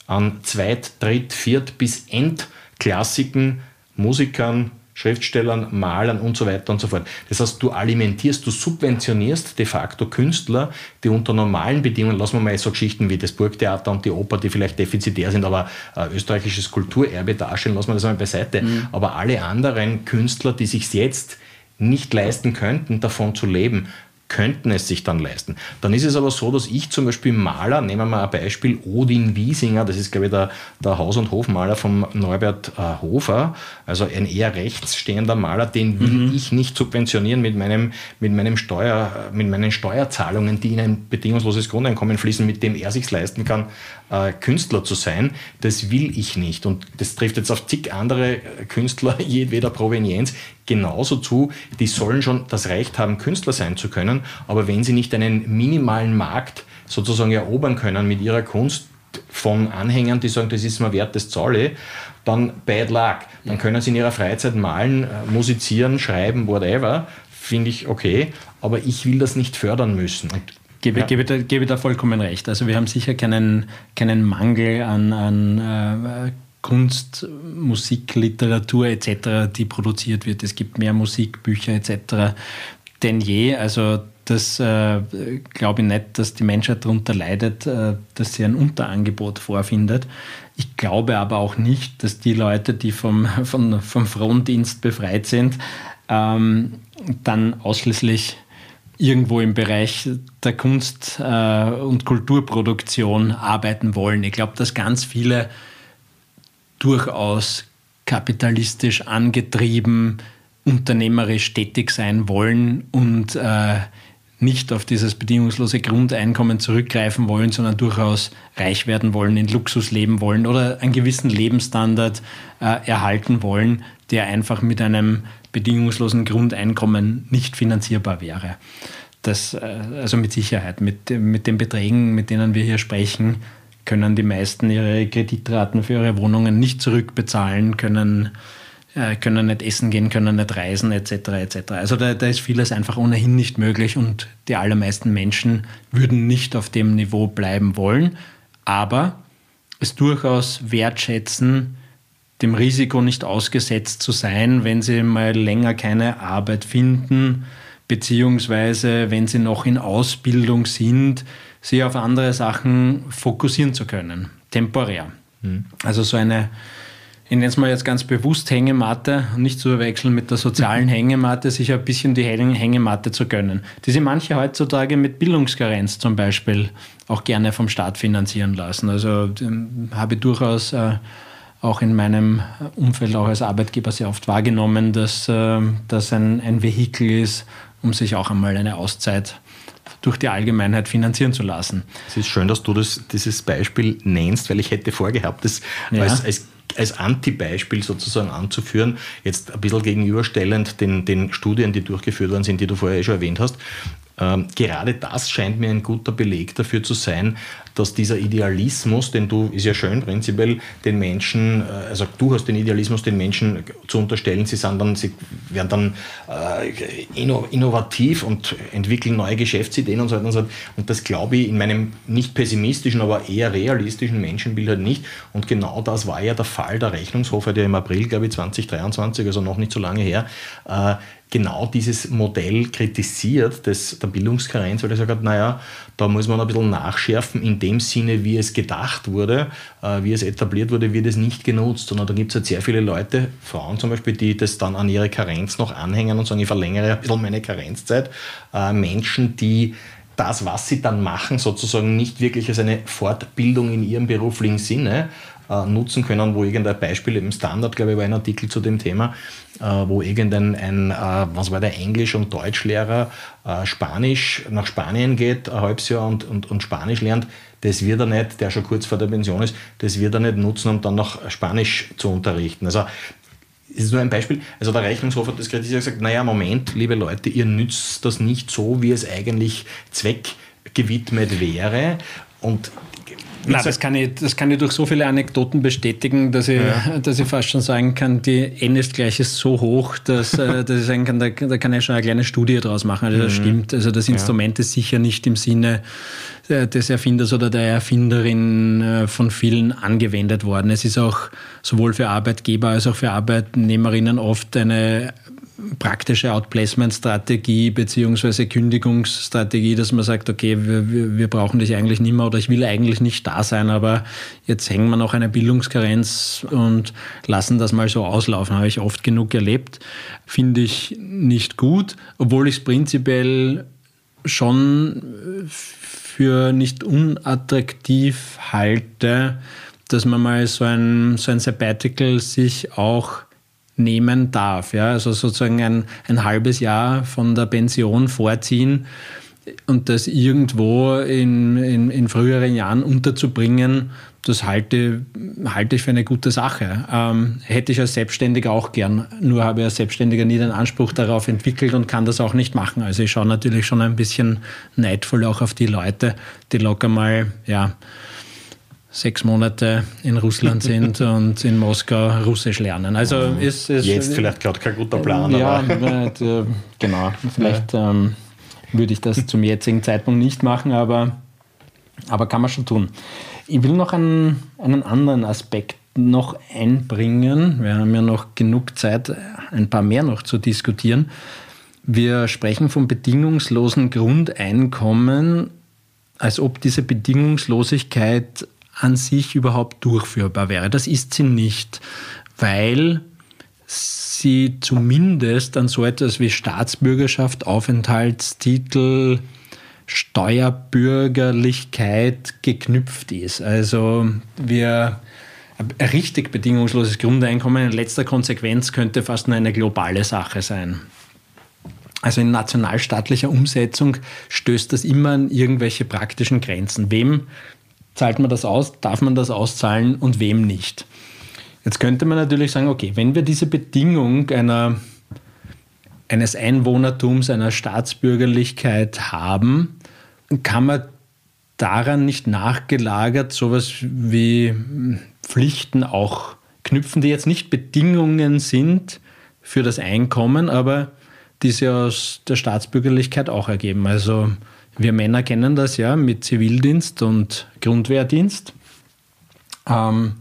Speaker 2: an Zweit-, Dritt-, Viert- bis Endklassiken, Musikern, Schriftstellern, Malern und so weiter und so fort. Das heißt, du alimentierst, du subventionierst de facto Künstler, die unter normalen Bedingungen, lassen wir mal so Geschichten wie das Burgtheater und die Oper, die vielleicht defizitär sind, aber äh, österreichisches Kulturerbe darstellen, lassen wir das mal beiseite. Mhm. Aber alle anderen Künstler, die sich jetzt nicht leisten könnten, davon zu leben, könnten es sich dann leisten. Dann ist es aber so, dass ich zum Beispiel Maler, nehmen wir mal ein Beispiel, Odin Wiesinger, das ist glaube ich der, der Haus- und Hofmaler von Norbert äh, Hofer, also ein eher rechtsstehender Maler, den will mhm. ich nicht subventionieren mit, meinem, mit, meinem Steuer, mit meinen Steuerzahlungen, die in ein bedingungsloses Grundeinkommen fließen, mit dem er sich leisten kann, äh, Künstler zu sein. Das will ich nicht. Und das trifft jetzt auf zig andere Künstler jedweder Provenienz genauso zu. Die sollen schon das Recht haben, Künstler sein zu können. Aber wenn sie nicht einen minimalen Markt sozusagen erobern können mit ihrer Kunst, von Anhängern, die sagen, das ist mir wert, das zahle, dann bad luck. Dann können sie in ihrer Freizeit malen, äh, musizieren, schreiben, whatever. Finde ich okay, aber ich will das nicht fördern müssen. Und
Speaker 1: Gebe, ja. gebe, da, gebe da vollkommen recht. Also wir haben sicher keinen, keinen Mangel an, an äh, Kunst, Musik, Literatur etc., die produziert wird. Es gibt mehr Musik, Bücher etc. denn je. Also das äh, glaube ich nicht, dass die Menschheit darunter leidet, äh, dass sie ein Unterangebot vorfindet. Ich glaube aber auch nicht, dass die Leute, die vom, vom, vom Frondienst befreit sind, ähm, dann ausschließlich irgendwo im Bereich der Kunst- äh, und Kulturproduktion arbeiten wollen. Ich glaube, dass ganz viele durchaus kapitalistisch angetrieben, unternehmerisch tätig sein wollen und äh, nicht auf dieses bedingungslose Grundeinkommen zurückgreifen wollen, sondern durchaus reich werden wollen, in Luxus leben wollen oder einen gewissen Lebensstandard äh, erhalten wollen, der einfach mit einem bedingungslosen Grundeinkommen nicht finanzierbar wäre. Das, äh, also mit Sicherheit, mit, mit den Beträgen, mit denen wir hier sprechen, können die meisten ihre Kreditraten für ihre Wohnungen nicht zurückbezahlen, können äh, können nicht essen gehen, können nicht reisen etc. etc. Also da, da ist vieles einfach ohnehin nicht möglich und die allermeisten Menschen würden nicht auf dem Niveau bleiben wollen, aber es durchaus wertschätzen, dem Risiko nicht ausgesetzt zu sein, wenn sie mal länger keine Arbeit finden, beziehungsweise wenn sie noch in Ausbildung sind, sie auf andere Sachen fokussieren zu können, temporär. Mhm. Also so eine ich nenne es mal jetzt ganz bewusst Hängematte, nicht zu verwechseln mit der sozialen Hängematte, sich ein bisschen die Hängematte zu gönnen, die sich manche heutzutage mit Bildungskarenz zum Beispiel auch gerne vom Staat finanzieren lassen. Also ähm, habe ich durchaus äh, auch in meinem Umfeld, auch als Arbeitgeber sehr oft wahrgenommen, dass äh, das ein, ein Vehikel ist, um sich auch einmal eine Auszeit durch die Allgemeinheit finanzieren zu lassen.
Speaker 2: Es ist schön, dass du das, dieses Beispiel nennst, weil ich hätte vorgehabt, das ja. als, als als Antibeispiel sozusagen anzuführen, jetzt ein bisschen gegenüberstellend den, den Studien, die durchgeführt worden sind, die du vorher eh schon erwähnt hast. Ähm, gerade das scheint mir ein guter Beleg dafür zu sein, dass dieser Idealismus, den du, ist ja schön prinzipiell, den Menschen, äh, also du hast den Idealismus, den Menschen zu unterstellen, sie sind dann, sie werden dann äh, innovativ und entwickeln neue Geschäftsideen und so weiter und so weiter. Und das glaube ich in meinem nicht pessimistischen, aber eher realistischen Menschenbild halt nicht. Und genau das war ja der Fall. Der Rechnungshof ja im April, glaube ich, 2023, also noch nicht so lange her, äh, genau dieses Modell kritisiert, das, der Bildungskarenz, weil er sagt, naja, da muss man ein bisschen nachschärfen, in dem Sinne, wie es gedacht wurde, äh, wie es etabliert wurde, wird es nicht genutzt, sondern da gibt es halt sehr viele Leute, Frauen zum Beispiel, die das dann an ihre Karenz noch anhängen und sagen, ich verlängere ein bisschen meine Karenzzeit. Äh, Menschen, die das, was sie dann machen, sozusagen nicht wirklich als eine Fortbildung in ihrem beruflichen Sinne äh, nutzen können, wo irgendein Beispiel im Standard, glaube ich, war ein Artikel zu dem Thema, wo irgendein, ein, was war der Englisch- und Deutschlehrer Spanisch nach Spanien geht, ein halbes Jahr und, und, und Spanisch lernt, das wird er nicht, der schon kurz vor der Pension ist, das wird er nicht nutzen, um dann noch Spanisch zu unterrichten. Also das ist nur ein Beispiel. Also der Rechnungshof hat das kritisiert gesagt, naja, Moment, liebe Leute, ihr nützt das nicht so, wie es eigentlich zweckgewidmet wäre. Und
Speaker 1: Nein, das kann, ich, das kann ich durch so viele Anekdoten bestätigen, dass ich, ja. dass ich fast schon sagen kann, die N ist gleich ist so hoch, dass, äh, dass ich sagen kann, da, da kann ich schon eine kleine Studie draus machen. Also das mhm. stimmt. Also das Instrument ja. ist sicher nicht im Sinne des Erfinders oder der Erfinderin äh, von vielen angewendet worden. Es ist auch sowohl für Arbeitgeber als auch für Arbeitnehmerinnen oft eine praktische Outplacement-Strategie beziehungsweise Kündigungsstrategie, dass man sagt, okay, wir, wir brauchen dich eigentlich nicht mehr oder ich will eigentlich nicht da sein, aber jetzt hängen wir noch eine Bildungskarenz und lassen das mal so auslaufen. Habe ich oft genug erlebt. Finde ich nicht gut, obwohl ich es prinzipiell schon für nicht unattraktiv halte, dass man mal so ein, so ein Sabbatical sich auch nehmen darf. Ja? Also sozusagen ein, ein halbes Jahr von der Pension vorziehen und das irgendwo in, in, in früheren Jahren unterzubringen, das halte, halte ich für eine gute Sache. Ähm, hätte ich als Selbstständiger auch gern, nur habe ich als Selbstständiger nie den Anspruch darauf entwickelt und kann das auch nicht machen. Also ich schaue natürlich schon ein bisschen neidvoll auch auf die Leute, die locker mal, ja, sechs Monate in Russland sind und in Moskau Russisch lernen. Also
Speaker 2: ist, ist jetzt vielleicht gerade kein guter Plan.
Speaker 1: Ja, äh, genau. Vielleicht ähm, würde ich das zum jetzigen Zeitpunkt nicht machen, aber, aber kann man schon tun. Ich will noch einen, einen anderen Aspekt noch einbringen. Wir haben ja noch genug Zeit, ein paar mehr noch zu diskutieren. Wir sprechen vom bedingungslosen Grundeinkommen, als ob diese Bedingungslosigkeit an sich überhaupt durchführbar wäre. Das ist sie nicht, weil sie zumindest an so etwas wie Staatsbürgerschaft, Aufenthaltstitel, Steuerbürgerlichkeit geknüpft ist. Also wir ein richtig bedingungsloses Grundeinkommen in letzter Konsequenz könnte fast nur eine globale Sache sein. Also in nationalstaatlicher Umsetzung stößt das immer an irgendwelche praktischen Grenzen. Wem zahlt man das aus? Darf man das auszahlen und wem nicht? Jetzt könnte man natürlich sagen, okay, wenn wir diese Bedingung einer, eines Einwohnertums, einer Staatsbürgerlichkeit haben, kann man daran nicht nachgelagert sowas wie Pflichten auch knüpfen, die jetzt nicht Bedingungen sind für das Einkommen, aber die sich aus der Staatsbürgerlichkeit auch ergeben. Also wir Männer kennen das ja mit Zivildienst und Grundwehrdienst. Ähm,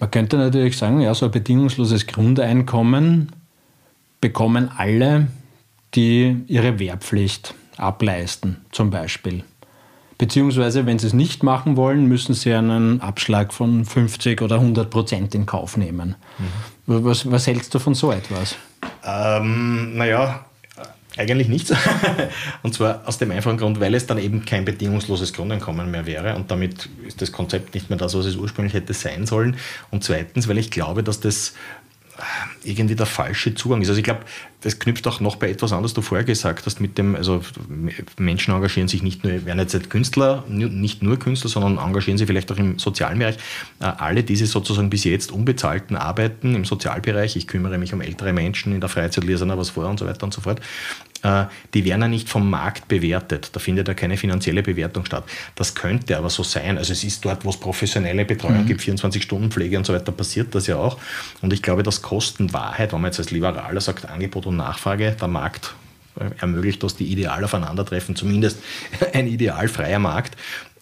Speaker 1: man könnte natürlich sagen, ja, so ein bedingungsloses Grundeinkommen bekommen alle, die ihre Wehrpflicht ableisten, zum Beispiel. Beziehungsweise, wenn sie es nicht machen wollen, müssen sie einen Abschlag von 50 oder 100 Prozent in Kauf nehmen. Mhm. Was, was, hältst du von so etwas?
Speaker 2: Ähm, naja, eigentlich nichts. und zwar aus dem einfachen Grund, weil es dann eben kein bedingungsloses Grundeinkommen mehr wäre und damit ist das Konzept nicht mehr das, was es ursprünglich hätte sein sollen. Und zweitens, weil ich glaube, dass das irgendwie der falsche Zugang ist. Also ich glaube, das knüpft auch noch bei etwas an, das du vorher gesagt hast, mit dem, also Menschen engagieren sich nicht nur, werden jetzt Künstler, nicht nur Künstler, sondern engagieren sich vielleicht auch im sozialen Bereich. Äh, alle diese sozusagen bis jetzt unbezahlten Arbeiten im Sozialbereich, ich kümmere mich um ältere Menschen, in der Freizeit lese ich was vor und so weiter und so fort, die werden ja nicht vom Markt bewertet. Da findet ja keine finanzielle Bewertung statt. Das könnte aber so sein. Also es ist dort, wo es professionelle Betreuung mhm. gibt, 24-Stunden-Pflege und so weiter, passiert das ja auch. Und ich glaube, dass Kostenwahrheit, wenn man jetzt als Liberaler sagt, Angebot und Nachfrage, der Markt äh, ermöglicht, dass die ideal aufeinandertreffen, zumindest ein idealfreier Markt.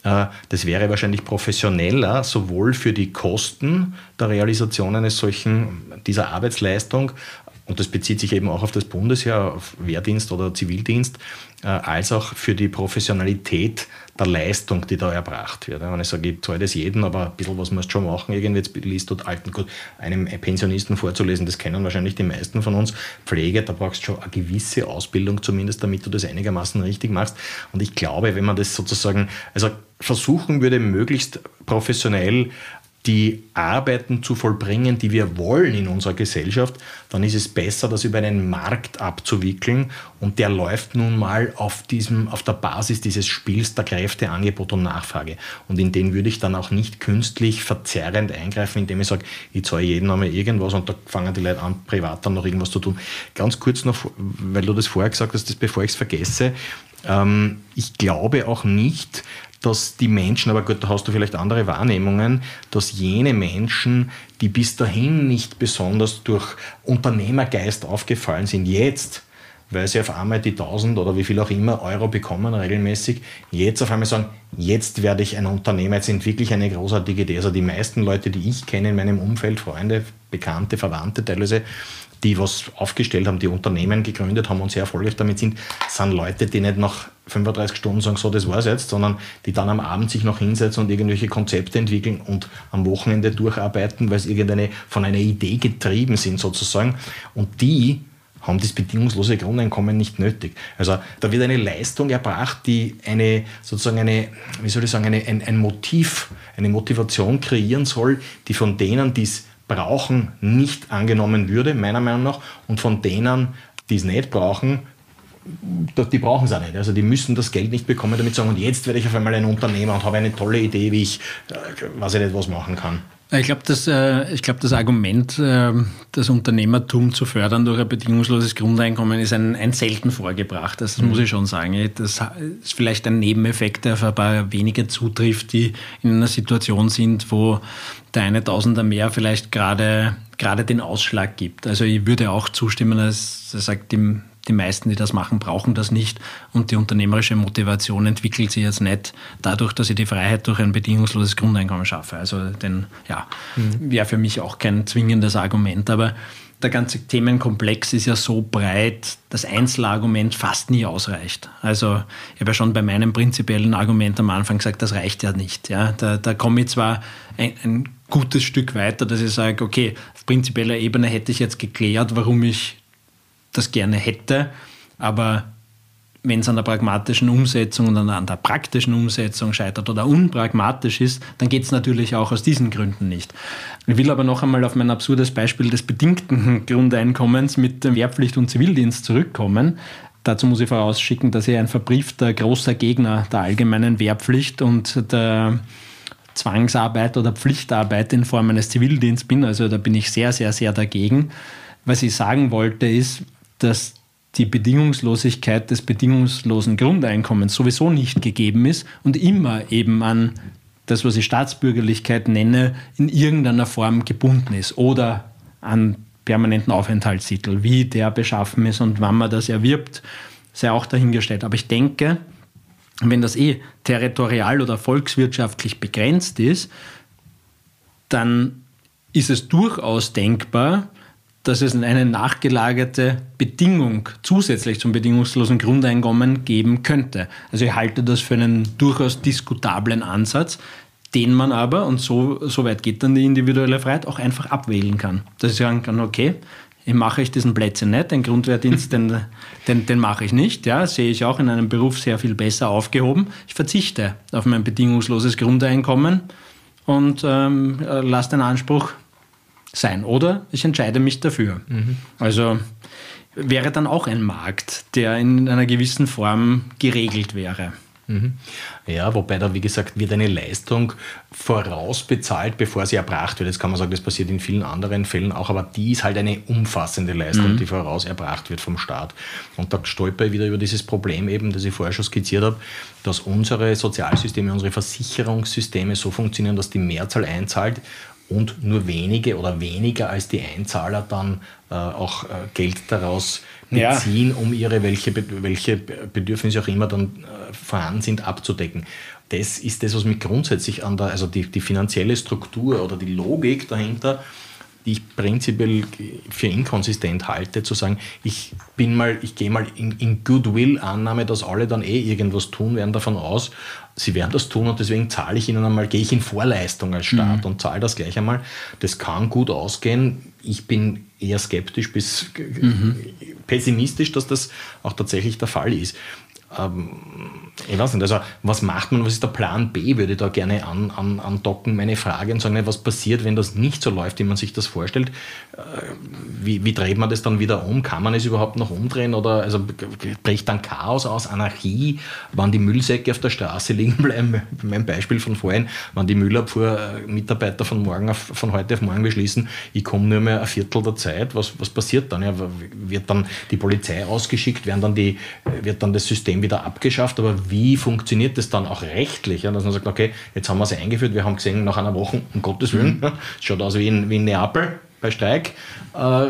Speaker 2: Äh, das wäre wahrscheinlich professioneller, sowohl für die Kosten der Realisation eines solchen, dieser Arbeitsleistung, und das bezieht sich eben auch auf das Bundesheer, auf Wehrdienst oder Zivildienst, äh, als auch für die Professionalität der Leistung, die da erbracht wird. Wenn ich sage, ich zahle das jeden, aber ein bisschen was musst du schon machen, irgendwie jetzt liest dort alten, einem Pensionisten vorzulesen, das kennen wahrscheinlich die meisten von uns. Pflege, da brauchst du schon eine gewisse Ausbildung zumindest, damit du das einigermaßen richtig machst. Und ich glaube, wenn man das sozusagen, also versuchen würde, möglichst professionell die Arbeiten zu vollbringen, die wir wollen in unserer Gesellschaft, dann ist es besser, das über einen Markt abzuwickeln. Und der läuft nun mal auf, diesem, auf der Basis dieses Spiels der Kräfte, Angebot und Nachfrage. Und in den würde ich dann auch nicht künstlich verzerrend eingreifen, indem ich sage, ich zahle jedem einmal irgendwas und da fangen die Leute an, privat dann noch irgendwas zu tun. Ganz kurz noch, weil du das vorher gesagt hast, das bevor ich es vergesse. Ähm, ich glaube auch nicht, dass die Menschen, aber gut, da hast du vielleicht andere Wahrnehmungen, dass jene Menschen, die bis dahin nicht besonders durch Unternehmergeist aufgefallen sind, jetzt, weil sie auf einmal die 1000 oder wie viel auch immer Euro bekommen regelmäßig, jetzt auf einmal sagen, jetzt werde ich ein Unternehmer, jetzt entwickle ich eine großartige Idee. Also die meisten Leute, die ich kenne in meinem Umfeld, Freunde, Bekannte, Verwandte teilweise, die was aufgestellt haben, die Unternehmen gegründet haben und sehr erfolgreich damit sind, sind Leute, die nicht nach 35 Stunden sagen, so, das war's jetzt, sondern die dann am Abend sich noch hinsetzen und irgendwelche Konzepte entwickeln und am Wochenende durcharbeiten, weil sie irgendeine von einer Idee getrieben sind sozusagen. Und die haben das bedingungslose Grundeinkommen nicht nötig. Also da wird eine Leistung erbracht, die eine sozusagen eine, wie soll ich sagen, eine, ein, ein Motiv, eine Motivation kreieren soll, die von denen, die es brauchen, nicht angenommen würde, meiner Meinung nach, und von denen, die es nicht brauchen, die brauchen es auch nicht. Also die müssen das Geld nicht bekommen, damit sagen, und jetzt werde ich auf einmal ein Unternehmer und habe eine tolle Idee, wie ich, äh, was ich nicht was machen kann.
Speaker 1: Ich glaube, das, äh, glaub, das Argument, äh, das Unternehmertum zu fördern durch ein bedingungsloses Grundeinkommen, ist ein, ein selten vorgebracht. Das mhm. muss ich schon sagen. Das ist vielleicht ein Nebeneffekt, der auf ein paar wenige zutrifft, die in einer Situation sind, wo der eine Tausender mehr vielleicht gerade gerade den Ausschlag gibt. Also ich würde auch zustimmen, dass er sagt, die, die meisten, die das machen, brauchen das nicht. Und die unternehmerische Motivation entwickelt sich jetzt nicht dadurch, dass ich die Freiheit durch ein bedingungsloses Grundeinkommen schaffe. Also den, ja, mhm. wäre für mich auch kein zwingendes Argument. Aber der ganze Themenkomplex ist ja so breit, dass Einzelargument fast nie ausreicht. Also ich habe ja schon bei meinem prinzipiellen Argument am Anfang gesagt, das reicht ja nicht. Ja, da, da komme ich zwar ein, ein gutes Stück weiter, dass ich sage, okay, auf prinzipieller Ebene hätte ich jetzt geklärt, warum ich das gerne hätte, aber wenn es an der pragmatischen Umsetzung und an der praktischen Umsetzung scheitert oder unpragmatisch ist, dann geht es natürlich auch aus diesen Gründen nicht. Ich will aber noch einmal auf mein absurdes Beispiel des bedingten Grundeinkommens mit Wehrpflicht und Zivildienst zurückkommen. Dazu muss ich vorausschicken, dass ich ein verbriefter großer Gegner der allgemeinen Wehrpflicht und der Zwangsarbeit oder Pflichtarbeit in Form eines Zivildienstes bin. Also da bin ich sehr, sehr, sehr dagegen. Was ich sagen wollte, ist, dass die Bedingungslosigkeit des bedingungslosen Grundeinkommens sowieso nicht gegeben ist und immer eben an das, was ich Staatsbürgerlichkeit nenne, in irgendeiner Form gebunden ist oder an permanenten Aufenthaltstitel. Wie der beschaffen ist und wann man das erwirbt, sei auch dahingestellt. Aber ich denke, wenn das eh territorial oder volkswirtschaftlich begrenzt ist, dann ist es durchaus denkbar, dass es eine nachgelagerte Bedingung zusätzlich zum bedingungslosen Grundeinkommen geben könnte. Also ich halte das für einen durchaus diskutablen Ansatz, den man aber, und so, so weit geht dann die individuelle Freiheit, auch einfach abwählen kann. Dass ich sagen kann, okay, ich mache ich diesen Plätzchen nicht, den Grundwehrdienst, den, den, den mache ich nicht. Ja, sehe ich auch in einem Beruf sehr viel besser aufgehoben. Ich verzichte auf mein bedingungsloses Grundeinkommen und ähm, lasse den Anspruch sein. Oder ich entscheide mich dafür. Mhm. Also wäre dann auch ein Markt, der in einer gewissen Form geregelt wäre.
Speaker 2: Mhm. Ja, wobei da, wie gesagt, wird eine Leistung vorausbezahlt, bevor sie erbracht wird. Jetzt kann man sagen, das passiert in vielen anderen Fällen auch, aber die ist halt eine umfassende Leistung, mhm. die voraus erbracht wird vom Staat. Und da stolper ich wieder über dieses Problem eben, das ich vorher schon skizziert habe, dass unsere Sozialsysteme, unsere Versicherungssysteme so funktionieren, dass die Mehrzahl einzahlt und nur wenige oder weniger als die Einzahler dann äh, auch äh, Geld daraus beziehen, ja. um ihre, welche, welche Bedürfnisse auch immer dann äh, vorhanden sind, abzudecken. Das ist das, was mich grundsätzlich an der, also die, die finanzielle Struktur oder die Logik dahinter die ich prinzipiell für inkonsistent halte, zu sagen, ich bin mal, ich gehe mal in, in Goodwill-Annahme, dass alle dann eh irgendwas tun werden davon aus, sie werden das tun und deswegen zahle ich ihnen einmal, gehe ich in Vorleistung als Staat mhm. und zahle das gleich einmal. Das kann gut ausgehen. Ich bin eher skeptisch bis mhm. pessimistisch, dass das auch tatsächlich der Fall ist. Ähm, ich weiß nicht, also was macht man, was ist der Plan B, würde ich da gerne an, an, andocken, meine Frage und sagen, was passiert, wenn das nicht so läuft, wie man sich das vorstellt, äh, wie, wie dreht man das dann wieder um, kann man es überhaupt noch umdrehen oder also bricht dann Chaos aus, Anarchie, wann die Müllsäcke auf der Straße liegen bleiben, mein Beispiel von vorhin, wann die Müllabfuhr-Mitarbeiter von, morgen auf, von heute auf morgen beschließen, ich komme nur mehr ein Viertel der Zeit, was, was passiert dann? Ja, wird dann die Polizei ausgeschickt, werden dann die, wird dann das System wieder abgeschafft, aber wie funktioniert das dann auch rechtlich? Ja, dass man sagt, okay, jetzt haben wir sie eingeführt, wir haben gesehen, nach einer Woche, um Gottes Willen, mhm. schaut aus wie in, wie in Neapel bei Steig. Äh,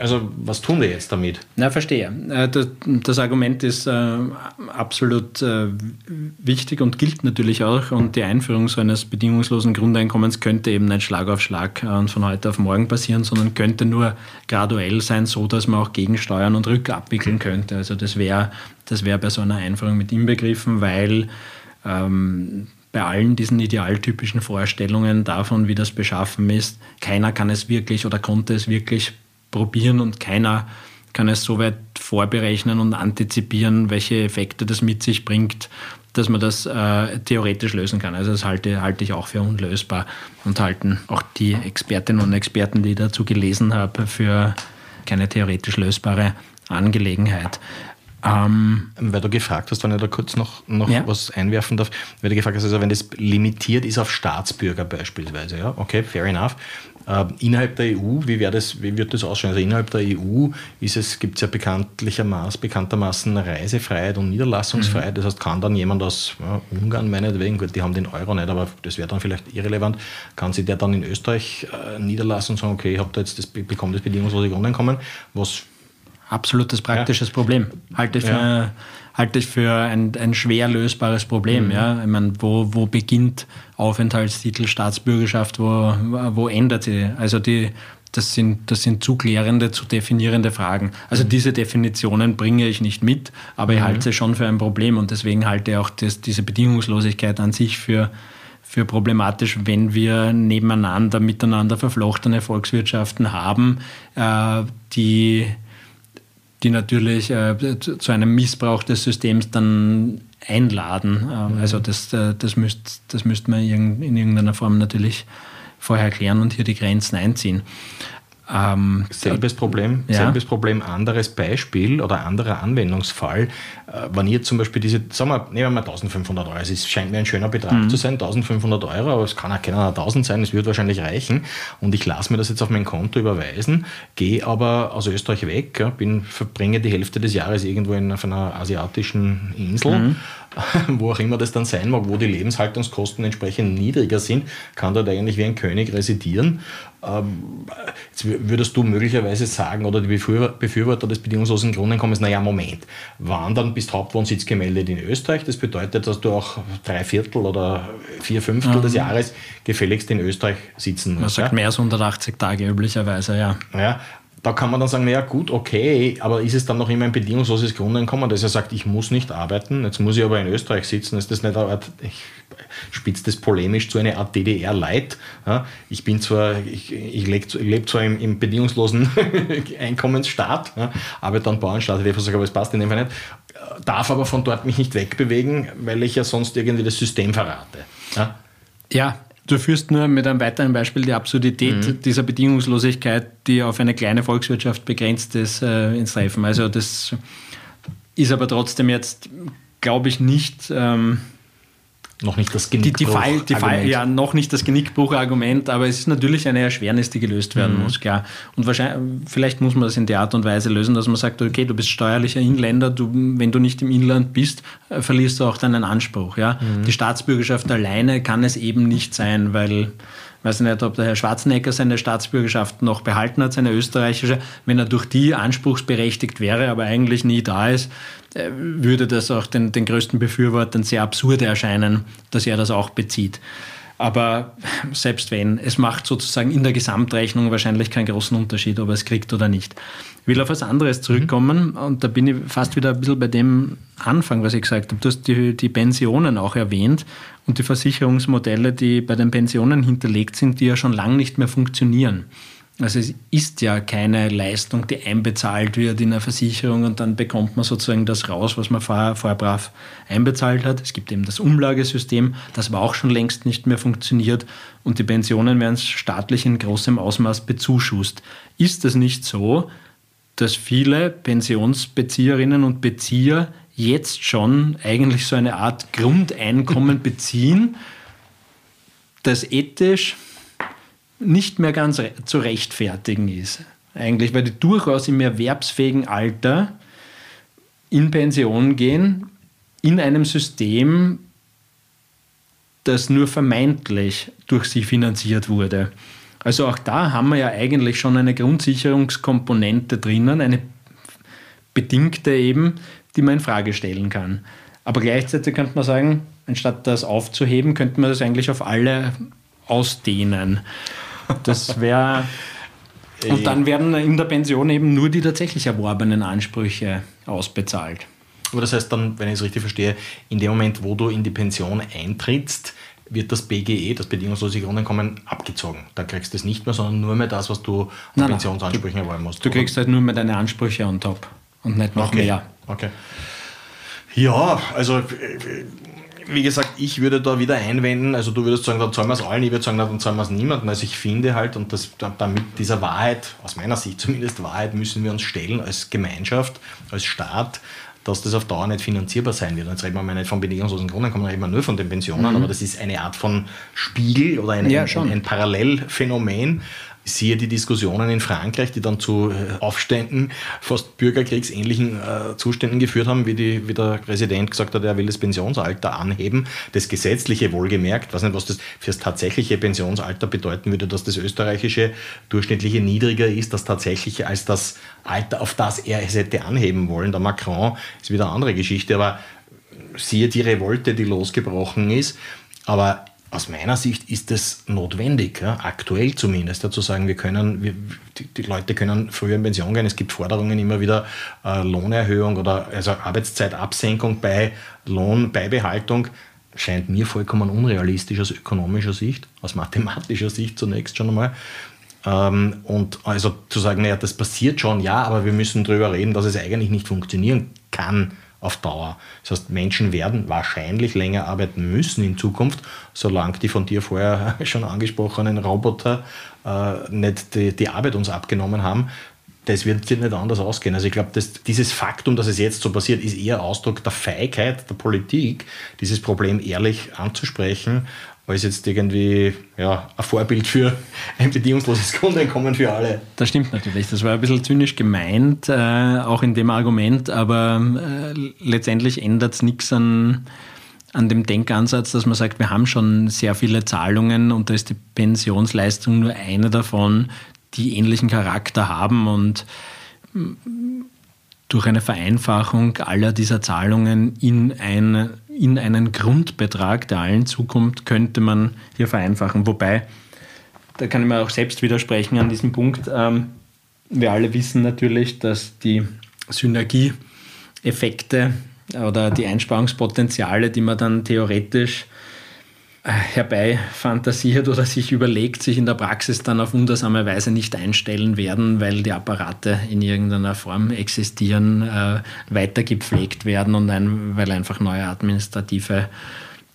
Speaker 2: also was tun wir jetzt damit?
Speaker 1: Na, verstehe. Äh, das, Argument ist äh, absolut wichtig und gilt natürlich auch. Und die Einführung so eines bedingungslosen Grundeinkommens könnte eben nicht Schlag auf Schlag und von heute auf morgen passieren, sondern könnte nur graduell sein, so dass man auch gegensteuern und rückabwickeln könnte. Also das wäre das wär bei so einer Einführung mit inbegriffen, weil ähm, bei allen diesen idealtypischen Vorstellungen davon, wie das beschaffen ist, keiner kann es wirklich oder konnte es wirklich probieren und keiner kann es so weit vorberechnen und antizipieren, welche Effekte das mit sich bringt, dass man das äh, theoretisch lösen kann. Also das halte, halte ich auch für unlösbar und halten auch die Expertinnen und Experten, die ich dazu gelesen habe, für keine theoretisch lösbare Angelegenheit.
Speaker 2: Ähm, weil du gefragt hast, wenn ich da kurz noch, noch ja. was einwerfen darf, weil du gefragt hast, also wenn das limitiert ist auf Staatsbürger beispielsweise, ja, okay, fair enough. Äh, innerhalb der EU, wie, das, wie wird das ausschauen? Also innerhalb der EU gibt es ja bekanntlichermaßen, bekanntermaßen Reisefreiheit und Niederlassungsfreiheit. Mhm. Das heißt, kann dann jemand aus ja, Ungarn meinetwegen, gut, die haben den Euro nicht, aber das wäre dann vielleicht irrelevant, kann sich der dann in Österreich äh, niederlassen und sagen, okay, ich habe da jetzt das, bekomme das bedingungslose Grundeinkommen, was
Speaker 1: absolutes praktisches ja. Problem. Halte ich für, ja. halte ich für ein, ein schwer lösbares Problem. Mhm. Ja? Ich meine, wo, wo beginnt Aufenthaltstitel, Staatsbürgerschaft, wo, wo ändert sie? Also die, das sind, das sind zu klärende, zu definierende Fragen. Also mhm. diese Definitionen bringe ich nicht mit, aber ich mhm. halte sie schon für ein Problem und deswegen halte ich auch das, diese Bedingungslosigkeit an sich für, für problematisch, wenn wir nebeneinander, miteinander verflochtene Volkswirtschaften haben, äh, die die natürlich äh, zu einem Missbrauch des Systems dann einladen. Äh, mhm. Also das, äh, das müsste das müsst man in irgendeiner Form natürlich vorher klären und hier die Grenzen einziehen.
Speaker 2: Ähm, selbes Problem, ja. selbes Problem, anderes Beispiel oder anderer Anwendungsfall. Äh, wenn ihr zum Beispiel diese, sagen wir, nehmen wir mal 1500 Euro, es scheint mir ein schöner Betrag mhm. zu sein, 1500 Euro, aber es kann auch keiner 1000 sein, es wird wahrscheinlich reichen. Und ich lasse mir das jetzt auf mein Konto überweisen, gehe aber aus Österreich weg, bin, verbringe die Hälfte des Jahres irgendwo in, auf einer asiatischen Insel. Mhm wo auch immer das dann sein mag, wo die Lebenshaltungskosten entsprechend niedriger sind, kann dort eigentlich wie ein König residieren. Ähm, jetzt würdest du möglicherweise sagen, oder die Befürworter des bedingungslosen Grundeinkommens, naja, Moment, wandern bist Hauptwohnsitz gemeldet in Österreich. Das bedeutet, dass du auch drei Viertel oder vier Fünftel mhm. des Jahres gefälligst in Österreich sitzen musst.
Speaker 1: Man sagt ja? mehr als 180 Tage üblicherweise, ja.
Speaker 2: Ja, da kann man dann sagen, naja gut, okay, aber ist es dann noch immer ein bedingungsloses Grundeinkommen, dass er sagt, ich muss nicht arbeiten, jetzt muss ich aber in Österreich sitzen, ist das nicht eine Art, ich spitze das polemisch zu einer Art DDR-Light. Ja, ich bin zwar, ich, ich lebe zwar im, im bedingungslosen Einkommensstaat, ja, arbeite dann Bauernstaat, ich sage, aber es passt in dem Fall nicht, darf aber von dort mich nicht wegbewegen, weil ich ja sonst irgendwie das System verrate.
Speaker 1: Ja, ja Du führst nur mit einem weiteren Beispiel die Absurdität mhm. dieser Bedingungslosigkeit, die auf eine kleine Volkswirtschaft begrenzt ist, äh, ins Treffen. Also das ist aber trotzdem jetzt, glaube ich, nicht ähm,
Speaker 2: noch nicht das Genickbruch.
Speaker 1: Die, die Fall, die Fall, ja, noch nicht das Genickbruch-Argument, aber es ist natürlich eine Erschwernis, die gelöst werden mhm. muss, klar. Und wahrscheinlich, vielleicht muss man das in der Art und Weise lösen, dass man sagt, okay, du bist steuerlicher Inländer, du, wenn du nicht im Inland bist, äh, verlierst du auch deinen Anspruch. Ja? Mhm. Die Staatsbürgerschaft alleine kann es eben nicht sein, weil weiß nicht, ob der Herr Schwarzenegger seine Staatsbürgerschaft noch behalten hat, seine österreichische. Wenn er durch die anspruchsberechtigt wäre, aber eigentlich nie da ist, äh, würde das auch den, den größten Befürwortern sehr absurd erscheinen, dass er das auch bezieht. Aber selbst wenn, es macht sozusagen in der Gesamtrechnung wahrscheinlich keinen großen Unterschied, ob er es kriegt oder nicht. Ich will auf was anderes zurückkommen mhm. und da bin ich fast wieder ein bisschen bei dem Anfang, was ich gesagt habe. Du hast die, die Pensionen auch erwähnt und die Versicherungsmodelle, die bei den Pensionen hinterlegt sind, die ja schon lange nicht mehr funktionieren. Also es ist ja keine Leistung, die einbezahlt wird in einer Versicherung und dann bekommt man sozusagen das raus, was man vorher, vorher brav einbezahlt hat. Es gibt eben das Umlagesystem, das aber auch schon längst nicht mehr funktioniert und die Pensionen werden staatlich in großem Ausmaß bezuschusst. Ist es nicht so, dass viele Pensionsbezieherinnen und Bezieher jetzt schon eigentlich so eine Art Grundeinkommen beziehen, das ethisch nicht mehr ganz zu rechtfertigen ist. Eigentlich, weil die durchaus im erwerbsfähigen Alter in Pension gehen, in einem System, das nur vermeintlich durch sie finanziert wurde. Also auch da haben wir ja eigentlich schon eine Grundsicherungskomponente drinnen, eine bedingte eben, die man in Frage stellen kann. Aber gleichzeitig könnte man sagen, anstatt das aufzuheben, könnte man das eigentlich auf alle ausdehnen. Das wäre. Und dann werden in der Pension eben nur die tatsächlich erworbenen Ansprüche ausbezahlt.
Speaker 2: Aber das heißt dann, wenn ich es richtig verstehe, in dem Moment, wo du in die Pension eintrittst, wird das BGE, das bedingungslose Grundeinkommen, abgezogen. Da kriegst du es nicht mehr, sondern nur mehr das, was du an nein, Pensionsansprüchen erworben musst.
Speaker 1: Du oder? kriegst halt nur mehr deine Ansprüche on top und nicht noch
Speaker 2: okay.
Speaker 1: mehr.
Speaker 2: Okay. Ja, also wie gesagt, ich würde da wieder einwenden, also du würdest sagen, dann zahlen wir es allen, ich würde sagen, dann zahlen wir es niemandem. Also ich finde halt, und das, damit dieser Wahrheit, aus meiner Sicht zumindest Wahrheit, müssen wir uns stellen als Gemeinschaft, als Staat, dass das auf Dauer nicht finanzierbar sein wird. Jetzt reden wir mal nicht von bedingungslosen Grundeinkommen, reden wir nur von den Pensionen, mhm. aber das ist eine Art von Spiegel oder ein, ja, ein, ein Parallelphänomen, siehe die Diskussionen in Frankreich, die dann zu äh, Aufständen, fast bürgerkriegsähnlichen äh, Zuständen geführt haben, wie, die, wie der Präsident gesagt hat, er will das Pensionsalter anheben. Das gesetzliche wohlgemerkt, weiß nicht, was das für das tatsächliche Pensionsalter bedeuten würde, dass das österreichische durchschnittliche niedriger ist, das tatsächliche als das Alter, auf das er es hätte anheben wollen. Der Macron ist wieder eine andere Geschichte, aber siehe die Revolte, die losgebrochen ist. Aber aus meiner Sicht ist es notwendig, ja, aktuell zumindest, ja, zu sagen, wir können, wir, die, die, Leute können früher in Pension gehen. Es gibt Forderungen immer wieder äh, Lohnerhöhung oder also Arbeitszeitabsenkung bei Lohnbeibehaltung. Scheint mir vollkommen unrealistisch aus ökonomischer Sicht, aus mathematischer Sicht zunächst schon einmal. Ähm, und also zu sagen, naja, das passiert schon, ja, aber wir müssen darüber reden, dass es eigentlich nicht funktionieren kann auf Dauer. Das heißt, Menschen werden wahrscheinlich länger arbeiten müssen in Zukunft, solange die von dir vorher schon angesprochenen Roboter äh, nicht die, die Arbeit uns abgenommen haben das wird nicht anders ausgehen. Also ich glaube, dieses Faktum, dass es jetzt so passiert, ist eher Ausdruck der Feigheit der Politik, dieses Problem ehrlich anzusprechen, als jetzt irgendwie ja, ein Vorbild für ein bedingungsloses Grundeinkommen für alle.
Speaker 1: Das stimmt natürlich. Das war ein bisschen zynisch gemeint, äh, auch in dem Argument, aber äh, letztendlich ändert es nichts an, an dem Denkansatz, dass man sagt, wir haben schon sehr viele Zahlungen und da ist die Pensionsleistung nur eine davon, die ähnlichen Charakter haben und durch eine Vereinfachung aller dieser Zahlungen in, ein, in einen Grundbetrag, der allen zukommt, könnte man hier vereinfachen. Wobei, da kann ich mir auch selbst widersprechen an diesem Punkt. Ähm, wir alle wissen natürlich, dass die Synergieeffekte oder die Einsparungspotenziale, die man dann theoretisch herbeifantasiert oder sich überlegt, sich in der Praxis dann auf wundersame Weise nicht einstellen werden, weil die Apparate in irgendeiner Form existieren, äh, weiter gepflegt werden und ein, weil einfach neue administrative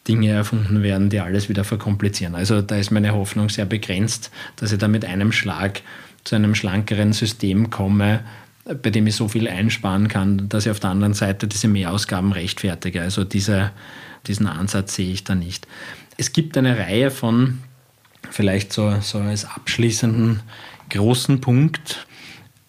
Speaker 1: Dinge erfunden werden, die alles wieder verkomplizieren. Also da ist meine Hoffnung sehr begrenzt, dass ich da mit einem Schlag zu einem schlankeren System komme, bei dem ich so viel einsparen kann, dass ich auf der anderen Seite diese Mehrausgaben rechtfertige. Also diese, diesen Ansatz sehe ich da nicht. Es gibt eine Reihe von, vielleicht so, so als abschließenden großen Punkt,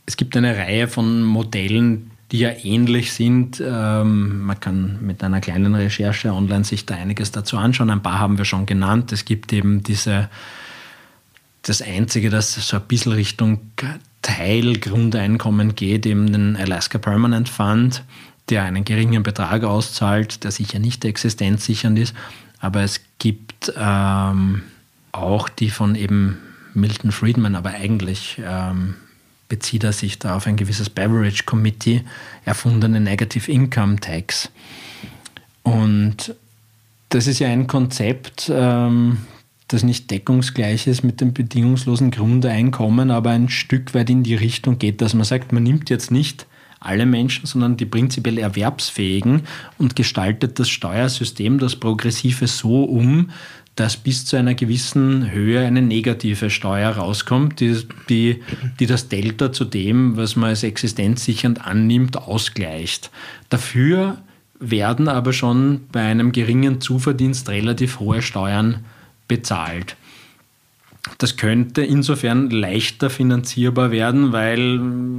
Speaker 1: es gibt eine Reihe von Modellen, die ja ähnlich sind. Ähm, man kann mit einer kleinen Recherche online sich da einiges dazu anschauen. Ein paar haben wir schon genannt. Es gibt eben diese, das Einzige, das so ein bisschen Richtung Teilgrundeinkommen geht, eben den Alaska Permanent Fund, der einen geringen Betrag auszahlt, der sicher nicht existenzsichernd ist. Aber es gibt ähm, auch die von eben Milton Friedman, aber eigentlich ähm, bezieht er sich da auf ein gewisses Beverage Committee erfundene Negative Income Tax. Und das ist ja ein Konzept, ähm, das nicht deckungsgleich ist mit dem bedingungslosen Grundeinkommen, aber ein Stück weit in die Richtung geht, dass man sagt, man nimmt jetzt nicht alle Menschen, sondern die prinzipiell Erwerbsfähigen und gestaltet das Steuersystem, das Progressive so um, dass bis zu einer gewissen Höhe eine negative Steuer rauskommt, die, die, die das Delta zu dem, was man als existenzsichernd annimmt, ausgleicht. Dafür werden aber schon bei einem geringen Zuverdienst relativ hohe Steuern bezahlt. Das könnte insofern leichter finanzierbar werden, weil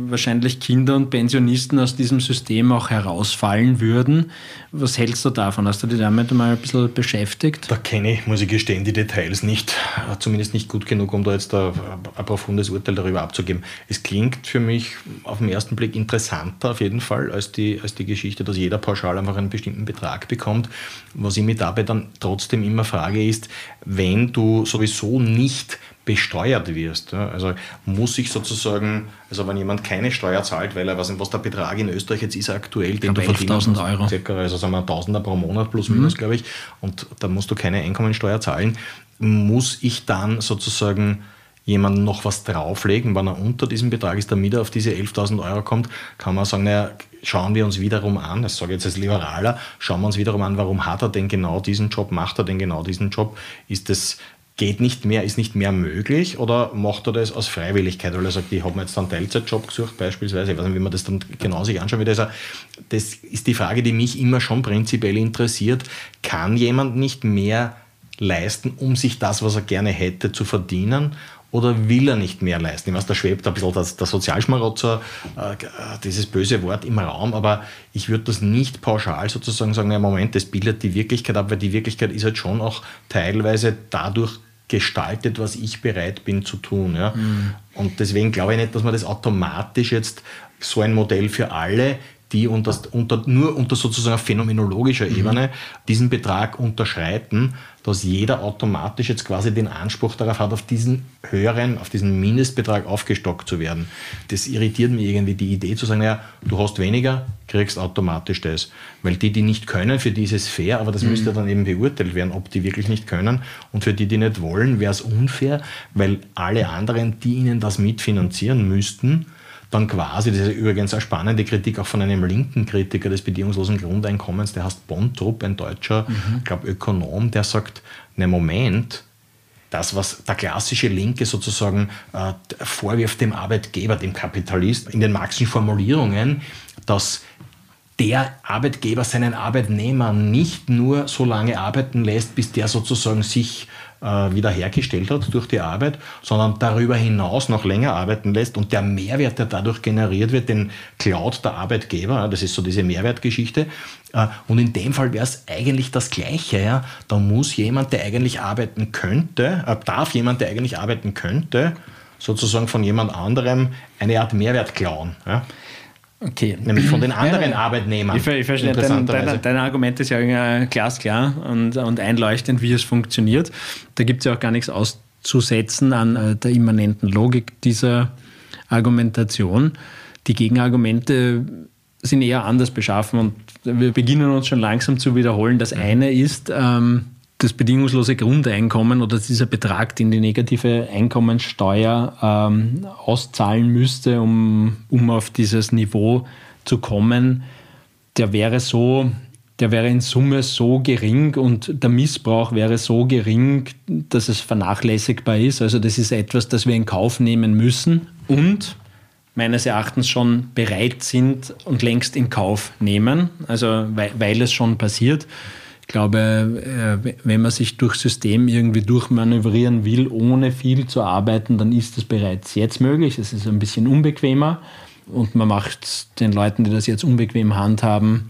Speaker 1: wahrscheinlich Kinder und Pensionisten aus diesem System auch herausfallen würden. Was hältst du davon? Hast du dich damit mal ein bisschen beschäftigt?
Speaker 2: Da kenne ich, muss ich gestehen, die Details nicht, zumindest nicht gut genug, um da jetzt ein, ein profundes Urteil darüber abzugeben. Es klingt für mich auf den ersten Blick interessanter auf jeden Fall als die, als die Geschichte, dass jeder pauschal einfach einen bestimmten Betrag bekommt. Was ich mir dabei dann trotzdem immer frage ist, wenn du sowieso nicht besteuert wirst. Also muss ich sozusagen, also wenn jemand keine Steuer zahlt, weil er, weiß nicht, was der Betrag in Österreich jetzt ist aktuell,
Speaker 1: den du verdienst, Euro.
Speaker 2: Circa, also sagen wir Tausender pro Monat plus minus, mhm. glaube ich, und da musst du keine Einkommensteuer zahlen, muss ich dann sozusagen jemanden noch was drauflegen, wenn er unter diesem Betrag ist, damit er auf diese 11.000 Euro kommt, kann man sagen, naja, schauen wir uns wiederum an, das sage ich jetzt als Liberaler, schauen wir uns wiederum an, warum hat er denn genau diesen Job, macht er denn genau diesen Job, ist das geht nicht mehr, ist nicht mehr möglich oder macht er das aus Freiwilligkeit, weil er sagt, ich habe mir jetzt einen Teilzeitjob gesucht beispielsweise, ich weiß nicht, wie man das dann genau sich anschauen will. Also das ist die Frage, die mich immer schon prinzipiell interessiert. Kann jemand nicht mehr leisten, um sich das, was er gerne hätte, zu verdienen? Oder will er nicht mehr leisten? Ich weiß, da schwebt ein bisschen das, der Sozialschmarotzer, äh, dieses böse Wort im Raum, aber ich würde das nicht pauschal sozusagen sagen, na Moment, das bildet die Wirklichkeit ab, weil die Wirklichkeit ist halt schon auch teilweise dadurch gestaltet, was ich bereit bin zu tun. Ja? Mhm. Und deswegen glaube ich nicht, dass man das automatisch jetzt so ein Modell für alle, die unter, unter, nur unter sozusagen phänomenologischer mhm. Ebene diesen Betrag unterschreiten, dass jeder automatisch jetzt quasi den Anspruch darauf hat, auf diesen höheren, auf diesen Mindestbetrag aufgestockt zu werden. Das irritiert mich irgendwie, die Idee zu sagen, ja, du hast weniger, kriegst automatisch das. Weil die, die nicht können, für die ist es fair, aber das mhm. müsste dann eben beurteilt werden, ob die wirklich nicht können. Und für die, die nicht wollen, wäre es unfair, weil alle anderen, die ihnen das mitfinanzieren müssten, dann quasi, das ist übrigens eine spannende Kritik auch von einem linken Kritiker des bedingungslosen Grundeinkommens, der heißt Bontrup, ein deutscher, mhm. ich glaube Ökonom, der sagt, ne Moment, das, was der klassische Linke sozusagen äh, vorwirft dem Arbeitgeber, dem Kapitalist, in den marxischen Formulierungen, dass der Arbeitgeber seinen Arbeitnehmer nicht nur so lange arbeiten lässt, bis der sozusagen sich wiederhergestellt hat durch die Arbeit, sondern darüber hinaus noch länger arbeiten lässt und der Mehrwert, der dadurch generiert wird, den klaut der Arbeitgeber. Das ist so diese Mehrwertgeschichte. Äh, und in dem Fall wäre es eigentlich das Gleiche. Ja? Da muss jemand, der eigentlich arbeiten könnte, äh, darf jemand, der eigentlich arbeiten könnte, sozusagen von jemand anderem eine Art Mehrwert klauen. Ja?
Speaker 1: Okay.
Speaker 2: Nämlich von den anderen ja, Arbeitnehmern.
Speaker 1: Ich, ich verstehe, dein, dein, dein, Argument ist ja glasklar und, und einleuchtend, wie es funktioniert. Da gibt es ja auch gar nichts auszusetzen an äh, der immanenten Logik dieser Argumentation. Die Gegenargumente sind eher anders beschaffen und wir beginnen uns schon langsam zu wiederholen. Das eine ist, ähm, das bedingungslose Grundeinkommen oder dieser Betrag, den die negative Einkommensteuer ähm, auszahlen müsste, um, um auf dieses Niveau zu kommen, der wäre so, der wäre in Summe so gering und der Missbrauch wäre so gering, dass es vernachlässigbar ist. Also das ist etwas, das wir in Kauf nehmen müssen und meines Erachtens schon bereit sind und längst in Kauf nehmen, also weil, weil es schon passiert. Ich glaube, äh, wenn man sich durch System irgendwie durchmanövrieren will, ohne viel zu arbeiten, dann ist das bereits jetzt möglich. Es ist ein bisschen unbequemer und man macht den Leuten, die das jetzt unbequem handhaben,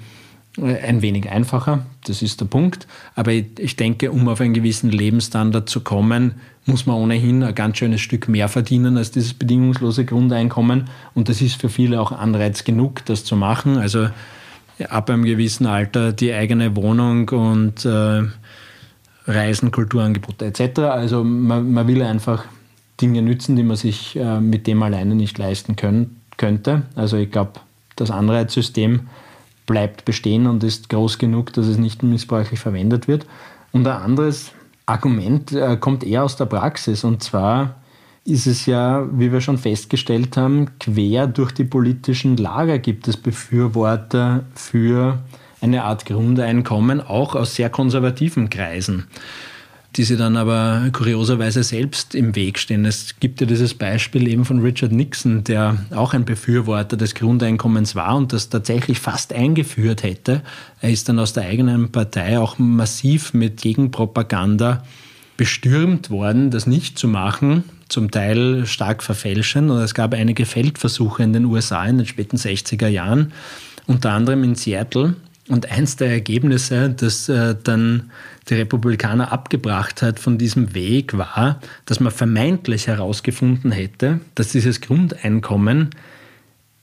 Speaker 1: äh, ein wenig einfacher. Das ist der Punkt. Aber ich denke, um auf einen gewissen Lebensstandard zu kommen, muss man ohnehin ein ganz schönes Stück mehr verdienen als dieses bedingungslose Grundeinkommen. Und das ist für viele auch Anreiz genug, das zu machen. Also ab einem gewissen Alter die eigene Wohnung und äh, Reisen, Kulturangebote etc. Also man, man, will einfach Dinge nützen, die man sich äh, mit dem alleine nicht leisten können, könnte. Also ich glaube, das Anreizsystem bleibt bestehen und ist groß genug, dass es nicht missbräuchlich verwendet wird. Und ein anderes Argument äh, kommt eher aus der Praxis und zwar ist es ja, wie wir schon festgestellt haben, quer durch die politischen Lager gibt es Befürworter für eine Art Grundeinkommen, auch aus sehr konservativen Kreisen, die sie dann aber kurioserweise selbst im Weg stehen. Es gibt ja dieses Beispiel eben von Richard Nixon, der auch ein Befürworter des Grundeinkommens war und das tatsächlich fast eingeführt hätte. Er ist dann aus der eigenen Partei auch massiv mit Gegenpropaganda bestürmt worden, das nicht zu machen, zum Teil stark verfälschen. Und es gab einige Feldversuche in den USA in den späten 60er Jahren, unter anderem in Seattle. Und eins der Ergebnisse, das äh, dann die Republikaner abgebracht hat von diesem Weg, war, dass man vermeintlich herausgefunden hätte, dass dieses Grundeinkommen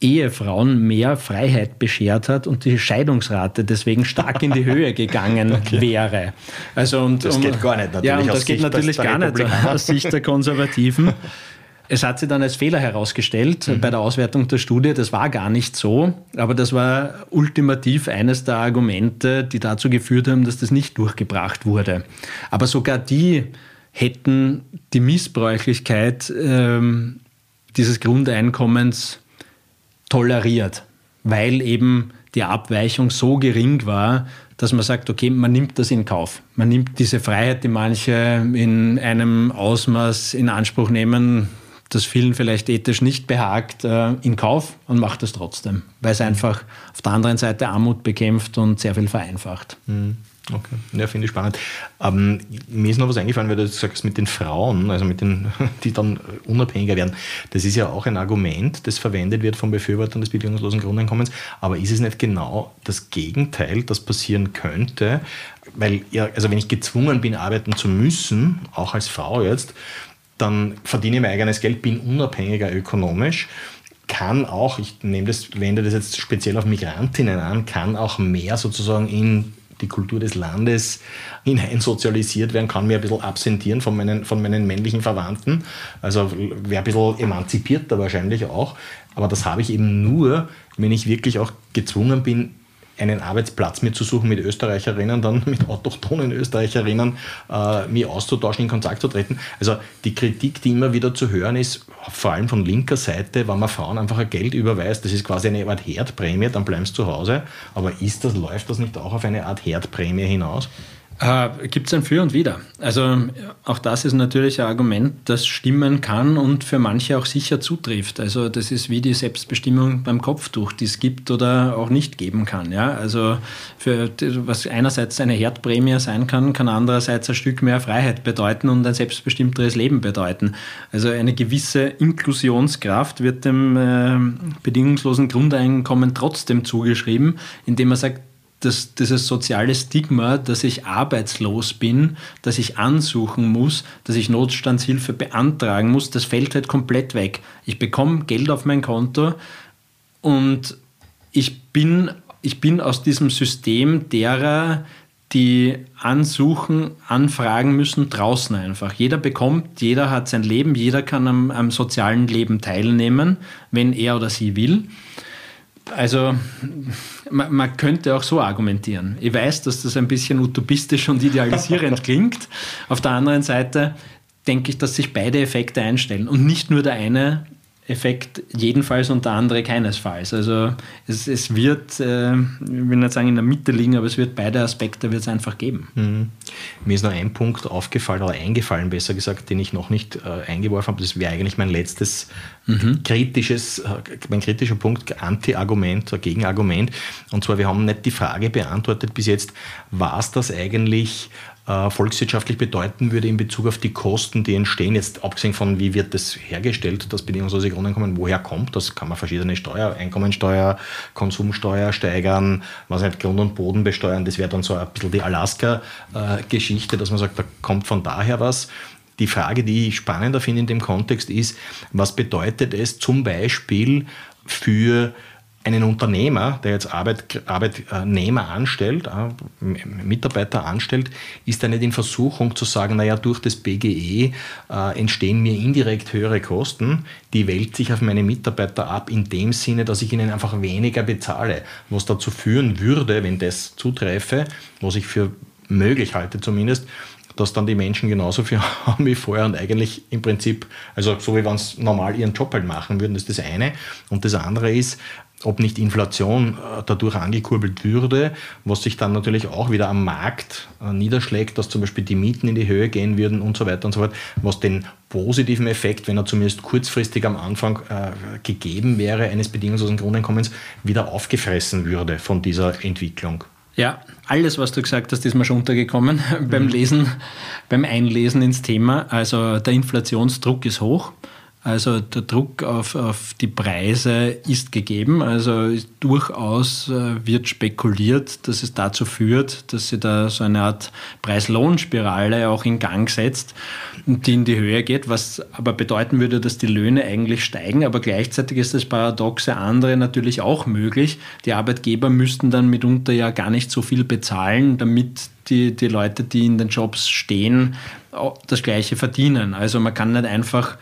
Speaker 1: Ehefrauen mehr Freiheit beschert hat und die Scheidungsrate deswegen stark in die Höhe gegangen okay. wäre.
Speaker 2: Also und, das geht gar nicht
Speaker 1: natürlich. Ja, und das geht Sicht natürlich gar nicht aus Sicht der Konservativen. Es hat sich dann als Fehler herausgestellt mhm. bei der Auswertung der Studie. Das war gar nicht so, aber das war ultimativ eines der Argumente, die dazu geführt haben, dass das nicht durchgebracht wurde. Aber sogar die hätten die Missbräuchlichkeit ähm, dieses Grundeinkommens toleriert, weil eben die Abweichung so gering war, dass man sagt, okay, man nimmt das in Kauf. Man nimmt diese Freiheit, die manche in einem Ausmaß in Anspruch nehmen, das vielen vielleicht ethisch nicht behagt, äh, in Kauf und macht es trotzdem, weil es einfach auf der anderen Seite Armut bekämpft und sehr viel vereinfacht.
Speaker 2: Mhm. Okay, ja, finde ich spannend. Ähm, mir ist noch was eingefallen, weil du sagst mit den Frauen, also mit den, die dann unabhängiger werden. Das ist ja auch ein Argument, das verwendet wird von Befürwortern des bedingungslosen Grundeinkommens. Aber ist es nicht genau das Gegenteil, das passieren könnte? Weil, ja, also wenn ich gezwungen bin, arbeiten zu müssen, auch als Frau jetzt, dann verdiene ich mein eigenes Geld, bin unabhängiger ökonomisch kann auch, ich nehme das, wende das jetzt speziell auf Migrantinnen an, kann auch mehr sozusagen in die Kultur des Landes hineinsozialisiert werden, kann mir ein bisschen absentieren von meinen, von meinen männlichen Verwandten. Also wäre ein bisschen emanzipierter wahrscheinlich auch. Aber das habe ich eben nur, wenn ich wirklich auch gezwungen bin, einen Arbeitsplatz mir zu suchen mit Österreicherinnen, dann mit autochthonen Österreicherinnen, äh, mich auszutauschen, in Kontakt zu treten. Also die Kritik, die immer wieder zu hören ist, vor allem von linker Seite, wenn man Frauen einfach ein Geld überweist, das ist quasi eine Art Herdprämie, dann bleibst du zu Hause. Aber ist das, läuft das nicht auch auf eine Art Herdprämie hinaus?
Speaker 1: Äh, Gibt es ein Für und Wider. Also auch das ist natürlich ein Argument, das stimmen kann und für manche auch sicher zutrifft. Also das ist wie die Selbstbestimmung beim Kopftuch, die es gibt oder auch nicht geben kann. Ja? Also für, was einerseits eine Herdprämie sein kann, kann andererseits ein Stück mehr Freiheit bedeuten und ein selbstbestimmteres Leben bedeuten. Also eine gewisse Inklusionskraft wird dem äh, bedingungslosen Grundeinkommen trotzdem zugeschrieben, indem man sagt, das, dieses soziale Stigma, dass ich arbeitslos bin, dass ich ansuchen muss, dass ich Notstandshilfe beantragen muss, das fällt halt komplett weg. Ich bekomme Geld auf mein Konto und ich bin, ich bin aus diesem System derer, die ansuchen, anfragen müssen, draußen einfach. Jeder bekommt, jeder hat sein Leben, jeder kann am, am sozialen Leben teilnehmen, wenn er oder sie will. Also man, man, könnte auch so argumentieren. Ich weiß, dass das ein bisschen utopistisch und idealisierend klingt. Auf der anderen Seite denke ich, dass sich beide Effekte einstellen und nicht nur der eine Effekt jedenfalls und der andere keinesfalls. Also es, es wird, äh, ich will nicht sagen in der Mitte liegen, aber es wird beide Aspekte wird es einfach geben. Mhm.
Speaker 2: Mir ist noch ein Punkt aufgefallen oder eingefallen, besser gesagt, den ich noch nicht äh, eingeworfen habe. Das wäre eigentlich mein letztes mhm. kritisches, äh, mein kritischer Punkt, Anti-Argument, Gegenargument. Und zwar, wir haben nicht die Frage beantwortet bis jetzt, was das eigentlich äh, volkswirtschaftlich bedeuten würde in Bezug auf die Kosten, die entstehen. Jetzt abgesehen von, wie wird das hergestellt, das bedingungslose Grundeinkommen, woher kommt das? Kann man verschiedene Steuer, Einkommensteuer, Konsumsteuer steigern, was nicht Grund- und Boden besteuern. Das wäre dann so ein bisschen die Alaska-Geschichte, dass man sagt, da kommt von daher was. Die Frage, die ich spannender finde in dem Kontext, ist, was bedeutet es zum Beispiel für einen Unternehmer, der jetzt Arbeit, Arbeitnehmer anstellt, äh, Mitarbeiter anstellt, ist er nicht in Versuchung zu sagen, naja, durch das BGE äh, entstehen mir indirekt höhere Kosten, die wälzt sich auf meine Mitarbeiter ab, in dem Sinne, dass ich ihnen einfach weniger bezahle, was dazu führen würde, wenn das zuträfe, was ich für möglich halte zumindest, dass dann die Menschen genauso viel haben wie vorher und eigentlich im Prinzip, also so wie wenn sie normal ihren Job halt machen würden, ist das eine. Und das andere ist, ob nicht Inflation äh, dadurch angekurbelt würde, was sich dann natürlich auch wieder am Markt äh, niederschlägt, dass zum Beispiel die Mieten in die Höhe gehen würden und so weiter und so fort, was den positiven Effekt, wenn er zumindest kurzfristig am Anfang äh, gegeben wäre, eines bedingungslosen Grundeinkommens, wieder aufgefressen würde von dieser Entwicklung.
Speaker 1: Ja, alles, was du gesagt hast, ist mir schon untergekommen mhm. beim Lesen, beim Einlesen ins Thema. Also der Inflationsdruck ist hoch. Also der Druck auf, auf die Preise ist gegeben. Also durchaus äh, wird spekuliert, dass es dazu führt, dass sie da so eine Art Preis-Lohn-Spirale auch in Gang setzt, die in die Höhe geht, was aber bedeuten würde, dass die Löhne eigentlich steigen. Aber gleichzeitig ist das paradoxe andere natürlich auch möglich. Die Arbeitgeber müssten dann mitunter ja gar nicht so viel bezahlen, damit die, die Leute, die in den Jobs stehen, das Gleiche verdienen. Also man kann nicht einfach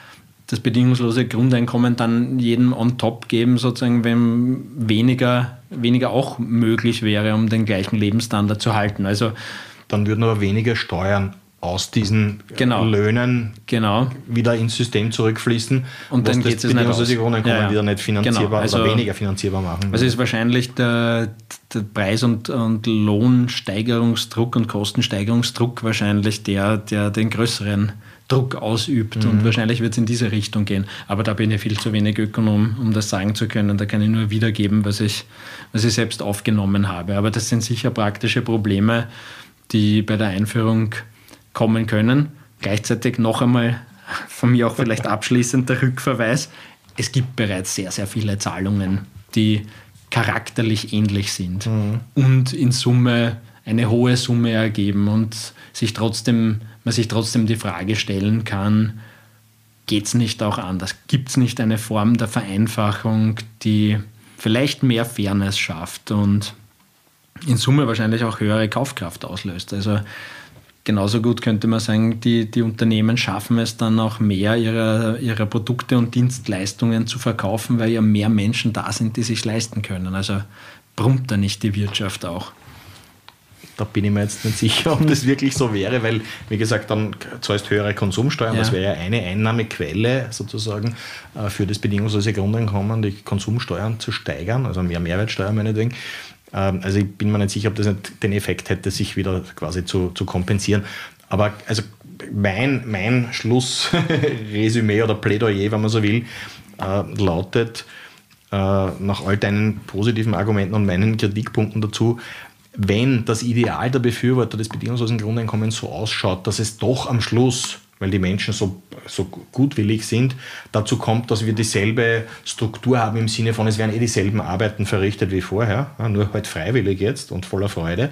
Speaker 1: das bedingungslose Grundeinkommen dann jedem on top geben, sozusagen, wenn weniger, weniger auch möglich wäre, um den gleichen Lebensstandard zu halten. Also
Speaker 2: dann würden aber weniger Steuern aus diesen genau. Löhnen
Speaker 1: genau.
Speaker 2: wieder ins System zurückfließen
Speaker 1: und dann geht es nicht aus.
Speaker 2: Grundeinkommen ja, ja. wieder nicht finanzierbar genau. also, oder weniger finanzierbar machen.
Speaker 1: Also ist wahrscheinlich der, der Preis- und, und Lohnsteigerungsdruck und Kostensteigerungsdruck wahrscheinlich der, der den größeren Druck ausübt. Mhm. Und wahrscheinlich wird es in diese Richtung gehen. Aber da bin ich viel zu wenig Ökonom, um das sagen zu können. Da kann ich nur wiedergeben, was ich, was ich selbst aufgenommen habe. Aber das sind sicher praktische Probleme, die bei der Einführung kommen können. Gleichzeitig noch einmal von mir auch vielleicht abschließend der Rückverweis. Es gibt bereits sehr, sehr viele Zahlungen, die charakterlich ähnlich sind mhm. und in Summe eine hohe Summe ergeben und sich trotzdem man sich trotzdem die Frage stellen kann, geht es nicht auch anders? Gibt es nicht eine Form der Vereinfachung, die vielleicht mehr Fairness schafft und in Summe wahrscheinlich auch höhere Kaufkraft auslöst? Also genauso gut könnte man sagen, die, die Unternehmen schaffen es dann auch mehr ihrer, ihrer Produkte und Dienstleistungen zu verkaufen, weil ja mehr Menschen da sind, die sich leisten können. Also brummt da nicht die Wirtschaft auch?
Speaker 2: Da bin ich mir jetzt nicht sicher, ob das wirklich so wäre, weil, wie gesagt, dann zahlst höhere Konsumsteuern. Ja. Das wäre ja eine Einnahmequelle sozusagen äh, für das bedingungslose Grundeinkommen, die Konsumsteuern zu steigern, also mehr Mehrwertsteuer meinetwegen. Ähm, also ich bin mir nicht sicher, ob das nicht den Effekt hätte, sich wieder quasi zu, zu kompensieren. Aber also mein, mein Schlussresümee oder Plädoyer, wenn man so will, äh, lautet, äh, nach all deinen positiven Argumenten und meinen Kritikpunkten dazu, wenn das Ideal der Befürworter des bedingungslosen Grundeinkommens so ausschaut, dass es doch am Schluss, weil die Menschen so, so gutwillig sind, dazu kommt, dass wir dieselbe Struktur haben im Sinne von, es werden eh dieselben Arbeiten verrichtet wie vorher, nur halt freiwillig jetzt und voller Freude.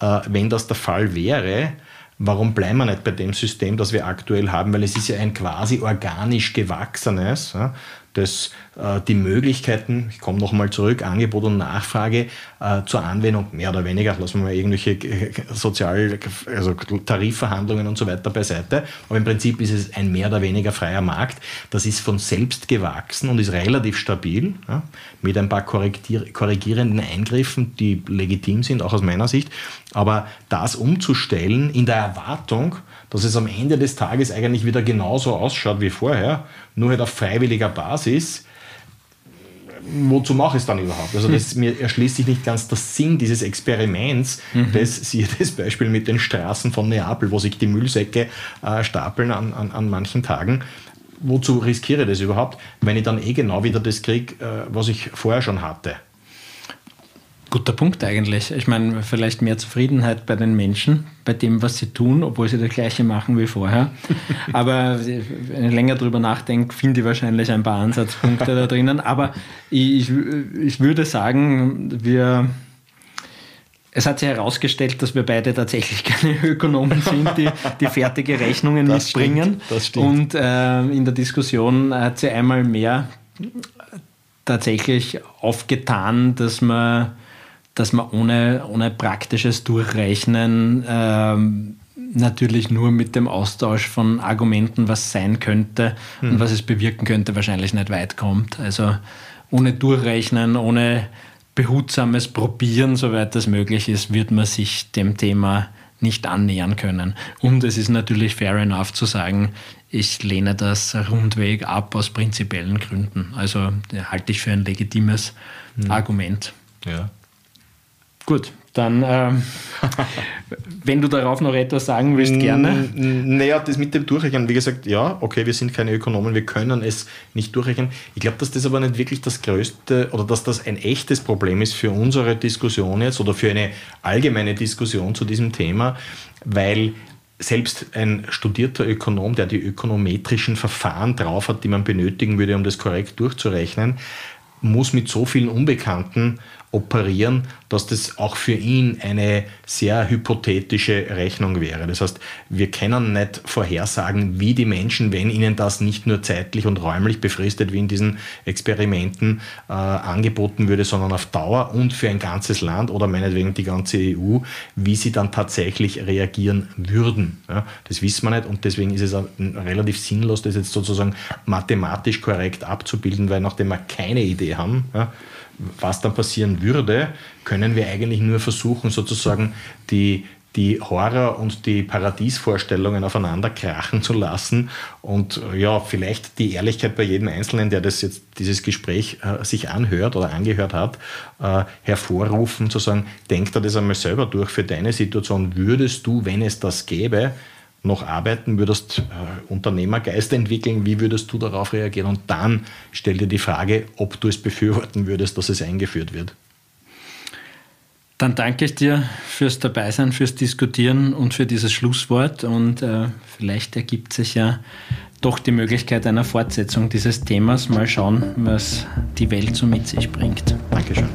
Speaker 2: Äh, wenn das der Fall wäre, warum bleiben wir nicht bei dem System, das wir aktuell haben? Weil es ist ja ein quasi organisch gewachsenes dass äh, die Möglichkeiten, ich komme nochmal zurück, Angebot und Nachfrage äh, zur Anwendung mehr oder weniger, lassen wir mal irgendwelche Sozial-, also Tarifverhandlungen und so weiter beiseite, aber im Prinzip ist es ein mehr oder weniger freier Markt. Das ist von selbst gewachsen und ist relativ stabil, ja, mit ein paar korrigierenden Eingriffen, die legitim sind, auch aus meiner Sicht. Aber das umzustellen in der Erwartung, dass es am Ende des Tages eigentlich wieder genauso ausschaut wie vorher, nur halt auf freiwilliger Basis, wozu mache ich es dann überhaupt? Also das, mir erschließt sich nicht ganz der Sinn dieses Experiments, mhm. das siehe das Beispiel mit den Straßen von Neapel, wo sich die Müllsäcke äh, stapeln an, an, an manchen Tagen. Wozu riskiere ich das überhaupt, wenn ich dann eh genau wieder das kriege, äh, was ich vorher schon hatte?
Speaker 1: Guter Punkt eigentlich. Ich meine, vielleicht mehr Zufriedenheit bei den Menschen, bei dem, was sie tun, obwohl sie das Gleiche machen wie vorher. Aber wenn ich länger drüber nachdenke, finde ich wahrscheinlich ein paar Ansatzpunkte da drinnen. Aber ich, ich würde sagen, wir. Es hat sich herausgestellt, dass wir beide tatsächlich keine Ökonomen sind, die, die fertige Rechnungen das mitbringen. Stimmt, das stimmt. Und äh, in der Diskussion hat sie einmal mehr tatsächlich aufgetan, dass man dass man ohne, ohne praktisches Durchrechnen ähm, natürlich nur mit dem Austausch von Argumenten, was sein könnte hm. und was es bewirken könnte, wahrscheinlich nicht weit kommt. Also ohne Durchrechnen, ohne behutsames Probieren, soweit das möglich ist, wird man sich dem Thema nicht annähern können. Und es ist natürlich fair enough zu sagen, ich lehne das rundweg ab aus prinzipiellen Gründen. Also halte ich für ein legitimes hm. Argument.
Speaker 2: Ja.
Speaker 1: Gut, dann, ähm, wenn du darauf noch etwas sagen willst, gerne.
Speaker 2: Naja, das mit dem Durchrechnen, wie gesagt, ja, okay, wir sind keine Ökonomen, wir können es nicht durchrechnen. Ich glaube, dass das aber nicht wirklich das größte oder dass das ein echtes Problem ist für unsere Diskussion jetzt oder für eine allgemeine Diskussion zu diesem Thema, weil selbst ein studierter Ökonom, der die ökonometrischen Verfahren drauf hat, die man benötigen würde, um das korrekt durchzurechnen, muss mit so vielen Unbekannten operieren, dass das auch für ihn eine sehr hypothetische Rechnung wäre. Das heißt, wir können nicht vorhersagen, wie die Menschen, wenn ihnen das nicht nur zeitlich und räumlich befristet, wie in diesen Experimenten äh, angeboten würde, sondern auf Dauer und für ein ganzes Land oder meinetwegen die ganze EU, wie sie dann tatsächlich reagieren würden. Ja, das wissen wir nicht und deswegen ist es relativ sinnlos, das jetzt sozusagen mathematisch korrekt abzubilden, weil nachdem wir keine Idee haben, ja, was dann passieren würde, können wir eigentlich nur versuchen, sozusagen die, die Horror- und die Paradiesvorstellungen aufeinander krachen zu lassen und äh, ja, vielleicht die Ehrlichkeit bei jedem Einzelnen, der das jetzt, dieses Gespräch äh, sich anhört oder angehört hat, äh, hervorrufen, zu sagen, denk da das einmal selber durch für deine Situation. Würdest du, wenn es das gäbe, noch arbeiten, würdest äh, Unternehmergeist entwickeln, wie würdest du darauf reagieren? Und dann stell dir die Frage, ob du es befürworten würdest, dass es eingeführt wird.
Speaker 1: Dann danke ich dir fürs Dabeisein, fürs Diskutieren und für dieses Schlusswort. Und äh, vielleicht ergibt sich ja doch die Möglichkeit einer Fortsetzung dieses Themas. Mal schauen, was die Welt so mit sich bringt.
Speaker 2: Dankeschön.